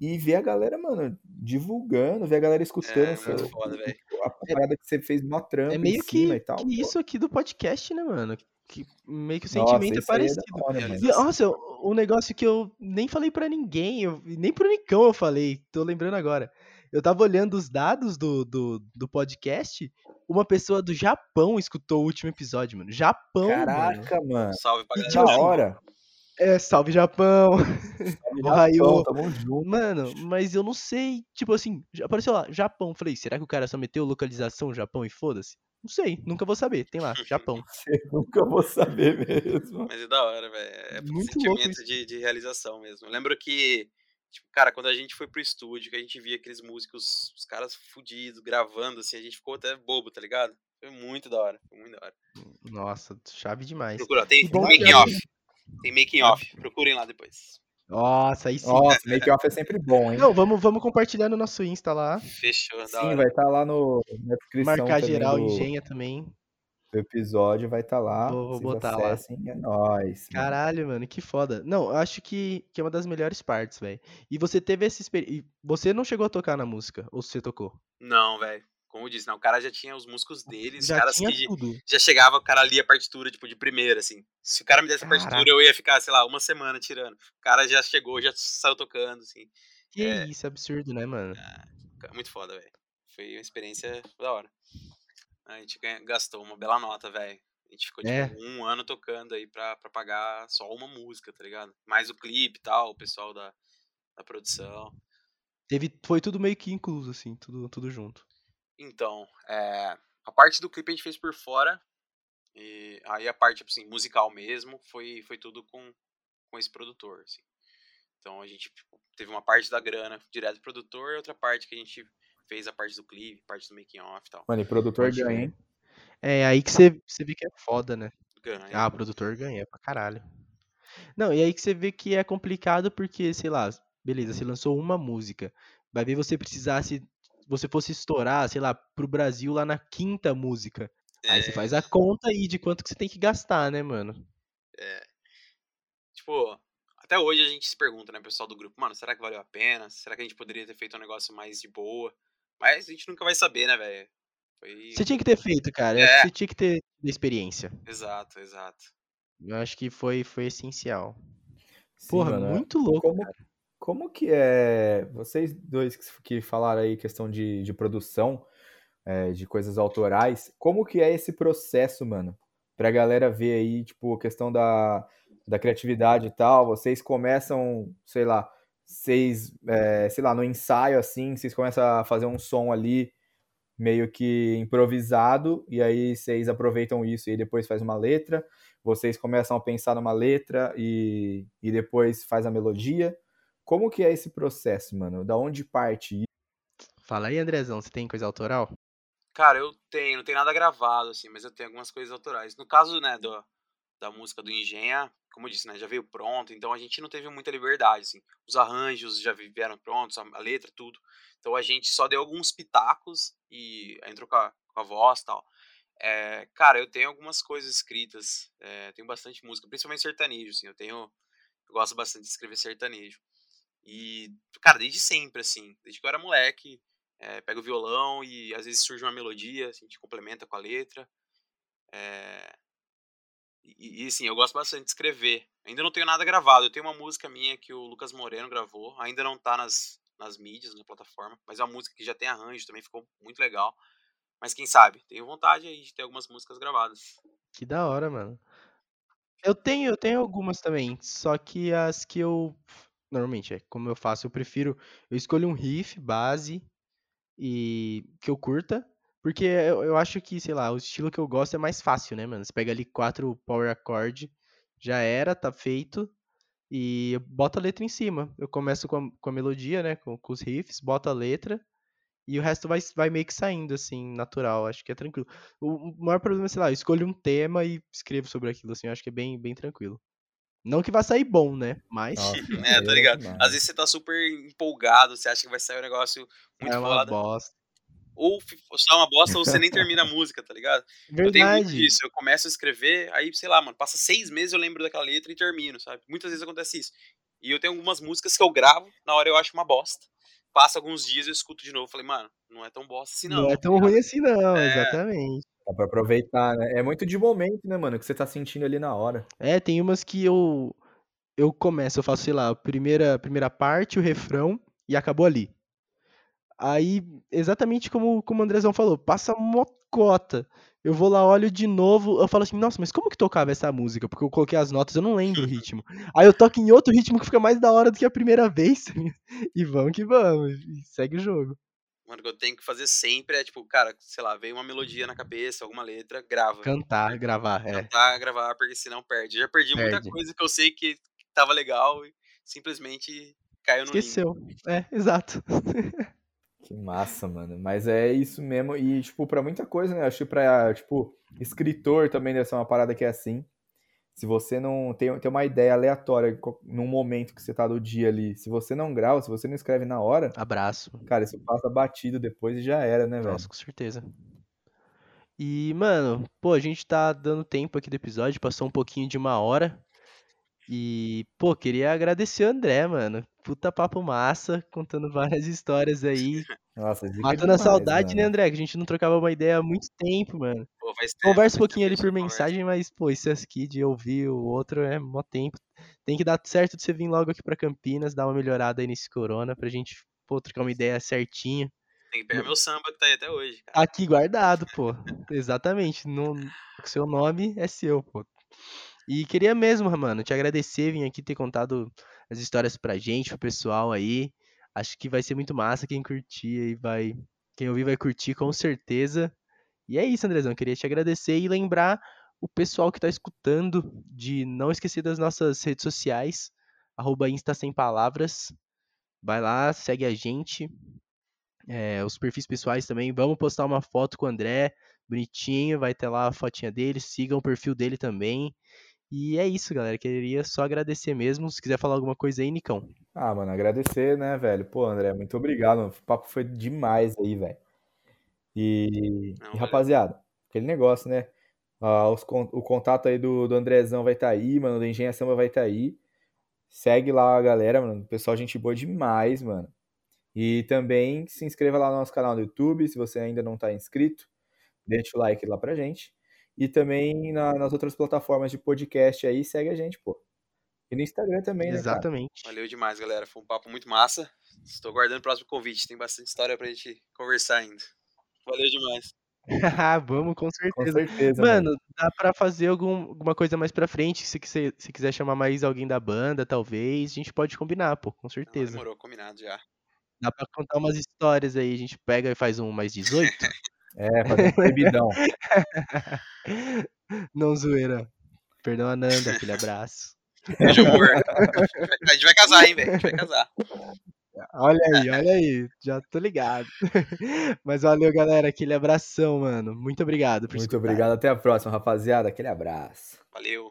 e ver a galera, mano, divulgando, ver a galera escutando É, o seu- muito foda, velho. a parada que você fez mó trampo É em meio que, cima e tal. que isso aqui do podcast, né, mano? Que meio que o Nossa, sentimento é isso aí da parecido. hora, mano. E, nossa, um negócio que eu nem falei pra ninguém, eu, nem pro Nicão eu falei, tô lembrando agora. Eu tava olhando os dados do, do, do podcast, uma pessoa do Japão escutou o último episódio, mano. Japão, mano. Caraca, mano. Salve pra galera. tipo Da assim, hora. É, salve Japão. Japão, Ohio. Tamo junto. Mano, mas eu não sei, tipo assim, apareceu lá, Japão. Falei, será que o cara só meteu localização Japão e foda-se? Não sei, nunca vou saber. Tem lá, Japão. Nunca vou saber mesmo. Mas é da hora, velho. É um Muito louco sentimento de, de realização mesmo. Eu lembro que, tipo, cara, quando a gente foi pro estúdio, que a gente via aqueles músicos, os caras fudidos, gravando, assim, a gente ficou até bobo, tá ligado? Foi muito da hora. Foi muito da hora. Nossa, chave demais. Procura, tem, tem making off. Tem making off. Procurem lá depois. Nossa, aí sim. Nossa, make off é sempre bom, hein? Não, vamos, vamos compartilhar no nosso Insta lá. Fechou, da Sim, hora. vai estar lá no, na descrição Marcar geral, do, engenha também. do episódio, vai estar lá. Vou- vou botar lá. é nóis. mano. Caralho, mano, que foda. Não, eu acho que, que é uma das melhores partes, velho. E você teve essa experiência. Você não chegou a tocar na música? Ou você tocou? Não, velho. Como eu disse, né? O cara já tinha os músicos dele, os Já caras que tudo. já chegava, o cara lia a partitura, tipo, de primeira, assim. Se o cara me desse a partitura, Caraca. eu ia ficar, sei lá, uma semana tirando. O cara já chegou, já saiu tocando, assim. Que É. isso, absurdo, né, mano? Cara, Muito foda, velho. Foi uma experiência da hora. A gente gastou uma bela nota, velho. A gente ficou, tipo, É. um ano tocando aí pra, pra pagar só uma música, tá ligado? Mais o clipe e tal, o pessoal da, da produção. Teve, foi tudo meio que incluso, assim, tudo, tudo junto. Então, é, a parte do clipe a gente fez por fora. E aí a parte, tipo assim, musical mesmo, foi, foi tudo com, com esse produtor, assim. Então a gente tipo, teve uma parte da grana direto do produtor e outra parte que a gente fez a parte do clipe, parte do making off e tal. Mano, e produtor ganha, hein? É aí que você, você vê que é foda, né? Ganha. Ah, o produtor ganha pra caralho. Não, e aí que você vê que é complicado porque, sei lá, beleza, você lançou uma música. Vai ver você precisasse, você fosse estourar, sei lá, pro Brasil lá na quinta música. Aí você É, faz a conta aí de quanto que você tem que gastar, né, mano? é, tipo, até hoje a gente se pergunta, né, pessoal do grupo, mano, será que valeu a pena? Será que a gente poderia ter feito um negócio mais de boa? Mas a gente nunca vai saber, né, velho? Foi. Você tinha que ter feito, cara. É. você tinha que ter experiência. Exato, exato. Eu acho que foi, foi essencial. Sim, Porra, mano, é- muito louco. Como, como que é. Vocês dois que, falaram aí questão de, de produção, é, de coisas autorais, como que é esse processo, mano? Pra galera ver aí, tipo, a questão da, da criatividade e tal. Vocês começam, sei lá, vocês, é, sei lá, no ensaio assim, vocês começam a fazer um som ali meio que improvisado, e aí vocês aproveitam isso e depois faz uma letra. Vocês começam a pensar numa letra e, e depois faz a melodia. Como que é esse processo, mano? Da onde parte isso? Fala aí, Andrezão, você tem coisa autoral? Cara, eu tenho, não tem nada gravado, assim, mas eu tenho algumas coisas autorais. No caso, né, do, da música do Engenha, como eu disse, né, já veio pronto, então a gente não teve muita liberdade, assim. Os arranjos já vieram prontos, a, a letra, tudo. Então a gente só deu alguns pitacos e entrou com a, com a voz e tal. É, cara, eu tenho algumas coisas escritas, é, tenho bastante música, principalmente sertanejo, assim, eu tenho, eu gosto bastante de escrever sertanejo. E, cara, desde sempre, assim, desde que eu era moleque, é, pego o violão e às vezes surge uma melodia, assim, a gente complementa com a letra. É, e, e, assim, eu gosto bastante de escrever. Ainda não tenho nada gravado. Eu tenho uma música minha que o Lucas Moreno gravou. Ainda não tá nas, nas mídias, na plataforma. Mas é uma música que já tem arranjo, também ficou muito legal. Mas quem sabe? Tenho vontade aí de ter algumas músicas gravadas. Que da hora, mano. Eu tenho, eu tenho algumas também, só que as que eu normalmente é como eu faço, eu prefiro eu escolho um riff base e que eu curta, porque eu, eu acho que, sei lá, o estilo que eu gosto é mais fácil, né, mano? Você pega ali quatro power chord, já era, tá feito e bota a letra em cima. Eu começo com a, com a melodia, né, com, com os riffs, boto a letra e o resto vai, vai meio que saindo, assim, natural. Acho que é tranquilo. O maior problema é, sei lá, eu escolho um tema e escrevo sobre aquilo, assim. Eu acho que é bem, bem tranquilo. Não que vá sair bom, né? Mas Nossa, É, tá ligado? demais. Às vezes você tá super empolgado, você acha que vai sair um negócio muito é uma foda. bosta. Ou ou sai uma bosta ou você nem termina a música, tá ligado? Eu tenho muito Verdade. disso. Eu começo a escrever, aí, sei lá, mano, passa seis meses eu lembro daquela letra e termino, sabe? Muitas vezes acontece isso. E eu tenho algumas músicas que eu gravo, na hora eu acho uma bosta. Passa alguns dias eu escuto de novo. Falei, mano, não é tão bosta assim não. Não é tão ruim assim, não, É. exatamente. Dá pra aproveitar, né? É muito de momento, né, mano? Que você tá sentindo ali na hora. É, tem umas que eu eu começo, eu faço, sei lá, a primeira, primeira parte, o refrão e acabou ali. Aí, exatamente como, como o Andrezão falou, passa mocota. Eu vou lá, olho de novo, eu falo assim, nossa, mas como que tocava essa música? Porque eu coloquei as notas, eu não lembro o ritmo. Aí eu toco em outro ritmo que fica mais da hora do que a primeira vez. E vamos que vamos, e segue o jogo. Mano, o que eu tenho que fazer sempre é, tipo, cara, sei lá, veio uma melodia na cabeça, alguma letra, grava. Cantar, gravar, é. Cantar, gravar, porque senão perde. Já perdi muita Perde. coisa que eu sei que tava legal e simplesmente caiu no limbo. Esqueceu. É, exato. Que massa, mano. Mas é isso mesmo. E, tipo, pra muita coisa, né? Acho que pra, tipo, escritor também deve ser uma parada que é assim. Se você não tem, tem uma ideia aleatória num momento que você tá do dia ali, se você não grava, se você não escreve na hora, Abraço. cara, isso passa batido depois e já era, né, velho? Nossa, com certeza. E, mano, pô, a gente tá dando tempo aqui do episódio, passou um pouquinho de uma hora. E, pô, queria agradecer o André, mano. Puta papo massa, contando várias histórias aí. Nossa, zica Matando a saudade, né, mano. André? Que a gente não trocava uma ideia há muito tempo, mano. Pô, faz tempo, Conversa um pouquinho ali por mensagem, mas, pô, isso aqui de ouvir o outro é mó tempo. Tem que dar certo de você vir logo aqui pra Campinas, dar uma melhorada aí nesse corona, pra gente, pô, trocar uma ideia certinha. Tem que pegar meu samba que tá aí até hoje, cara. Aqui guardado, pô. Exatamente. No, o seu nome é seu, pô. E queria mesmo, mano, te agradecer, vir aqui ter contado as histórias pra gente, pro pessoal aí. Acho que vai ser muito massa quem curtir aí vai. Quem ouvir vai curtir com certeza. E é isso, Andrezão. Queria te agradecer e lembrar o pessoal que tá escutando de não esquecer das nossas redes sociais. arroba Insta Sem Palavras. Vai lá, segue a gente. É, os perfis pessoais também. Vamos postar uma foto com o André, bonitinho, vai ter lá a fotinha dele. Sigam o perfil dele também. E é isso, galera. Queria só agradecer mesmo. Se quiser falar alguma coisa aí, Nicão. Ah, mano, agradecer, né, velho? Pô, André, muito obrigado. O papo foi demais aí, velho. E, Não, e, rapaziada, aquele negócio, né? Ah, os o contato aí do, do Andrezão vai estar aí, mano. Do Engenha Samba vai estar aí. Segue lá a galera, mano. Pessoal, gente boa demais, mano. E também se inscreva lá no nosso canal do YouTube, se você ainda não tá inscrito. Deixa o like lá pra gente. E também na- nas outras plataformas de podcast aí, segue a gente, pô. E no Instagram também, né, cara? Exatamente. Valeu demais, galera. Foi um papo muito massa. Estou guardando o próximo convite. Tem bastante história pra gente conversar ainda. Valeu demais. Vamos, com Com certeza. certeza, mano. Mano, dá pra fazer algum- alguma coisa mais pra frente. Se quiser, se quiser chamar mais alguém da banda, talvez, a gente pode combinar, pô, com Não, certeza. demorou, combinado já. Dá pra contar umas histórias aí. A gente pega e faz um mais 18. É, fazer um proibidão. Não zoeira. Perdão, Ananda, aquele abraço. Beijo, amor. A gente vai casar, hein, velho? A gente vai casar. Olha aí, olha aí, já tô ligado. Mas valeu, galera, aquele abração, mano. Muito obrigado por Muito escutar. obrigado. Até a próxima, rapaziada. Aquele abraço. Valeu.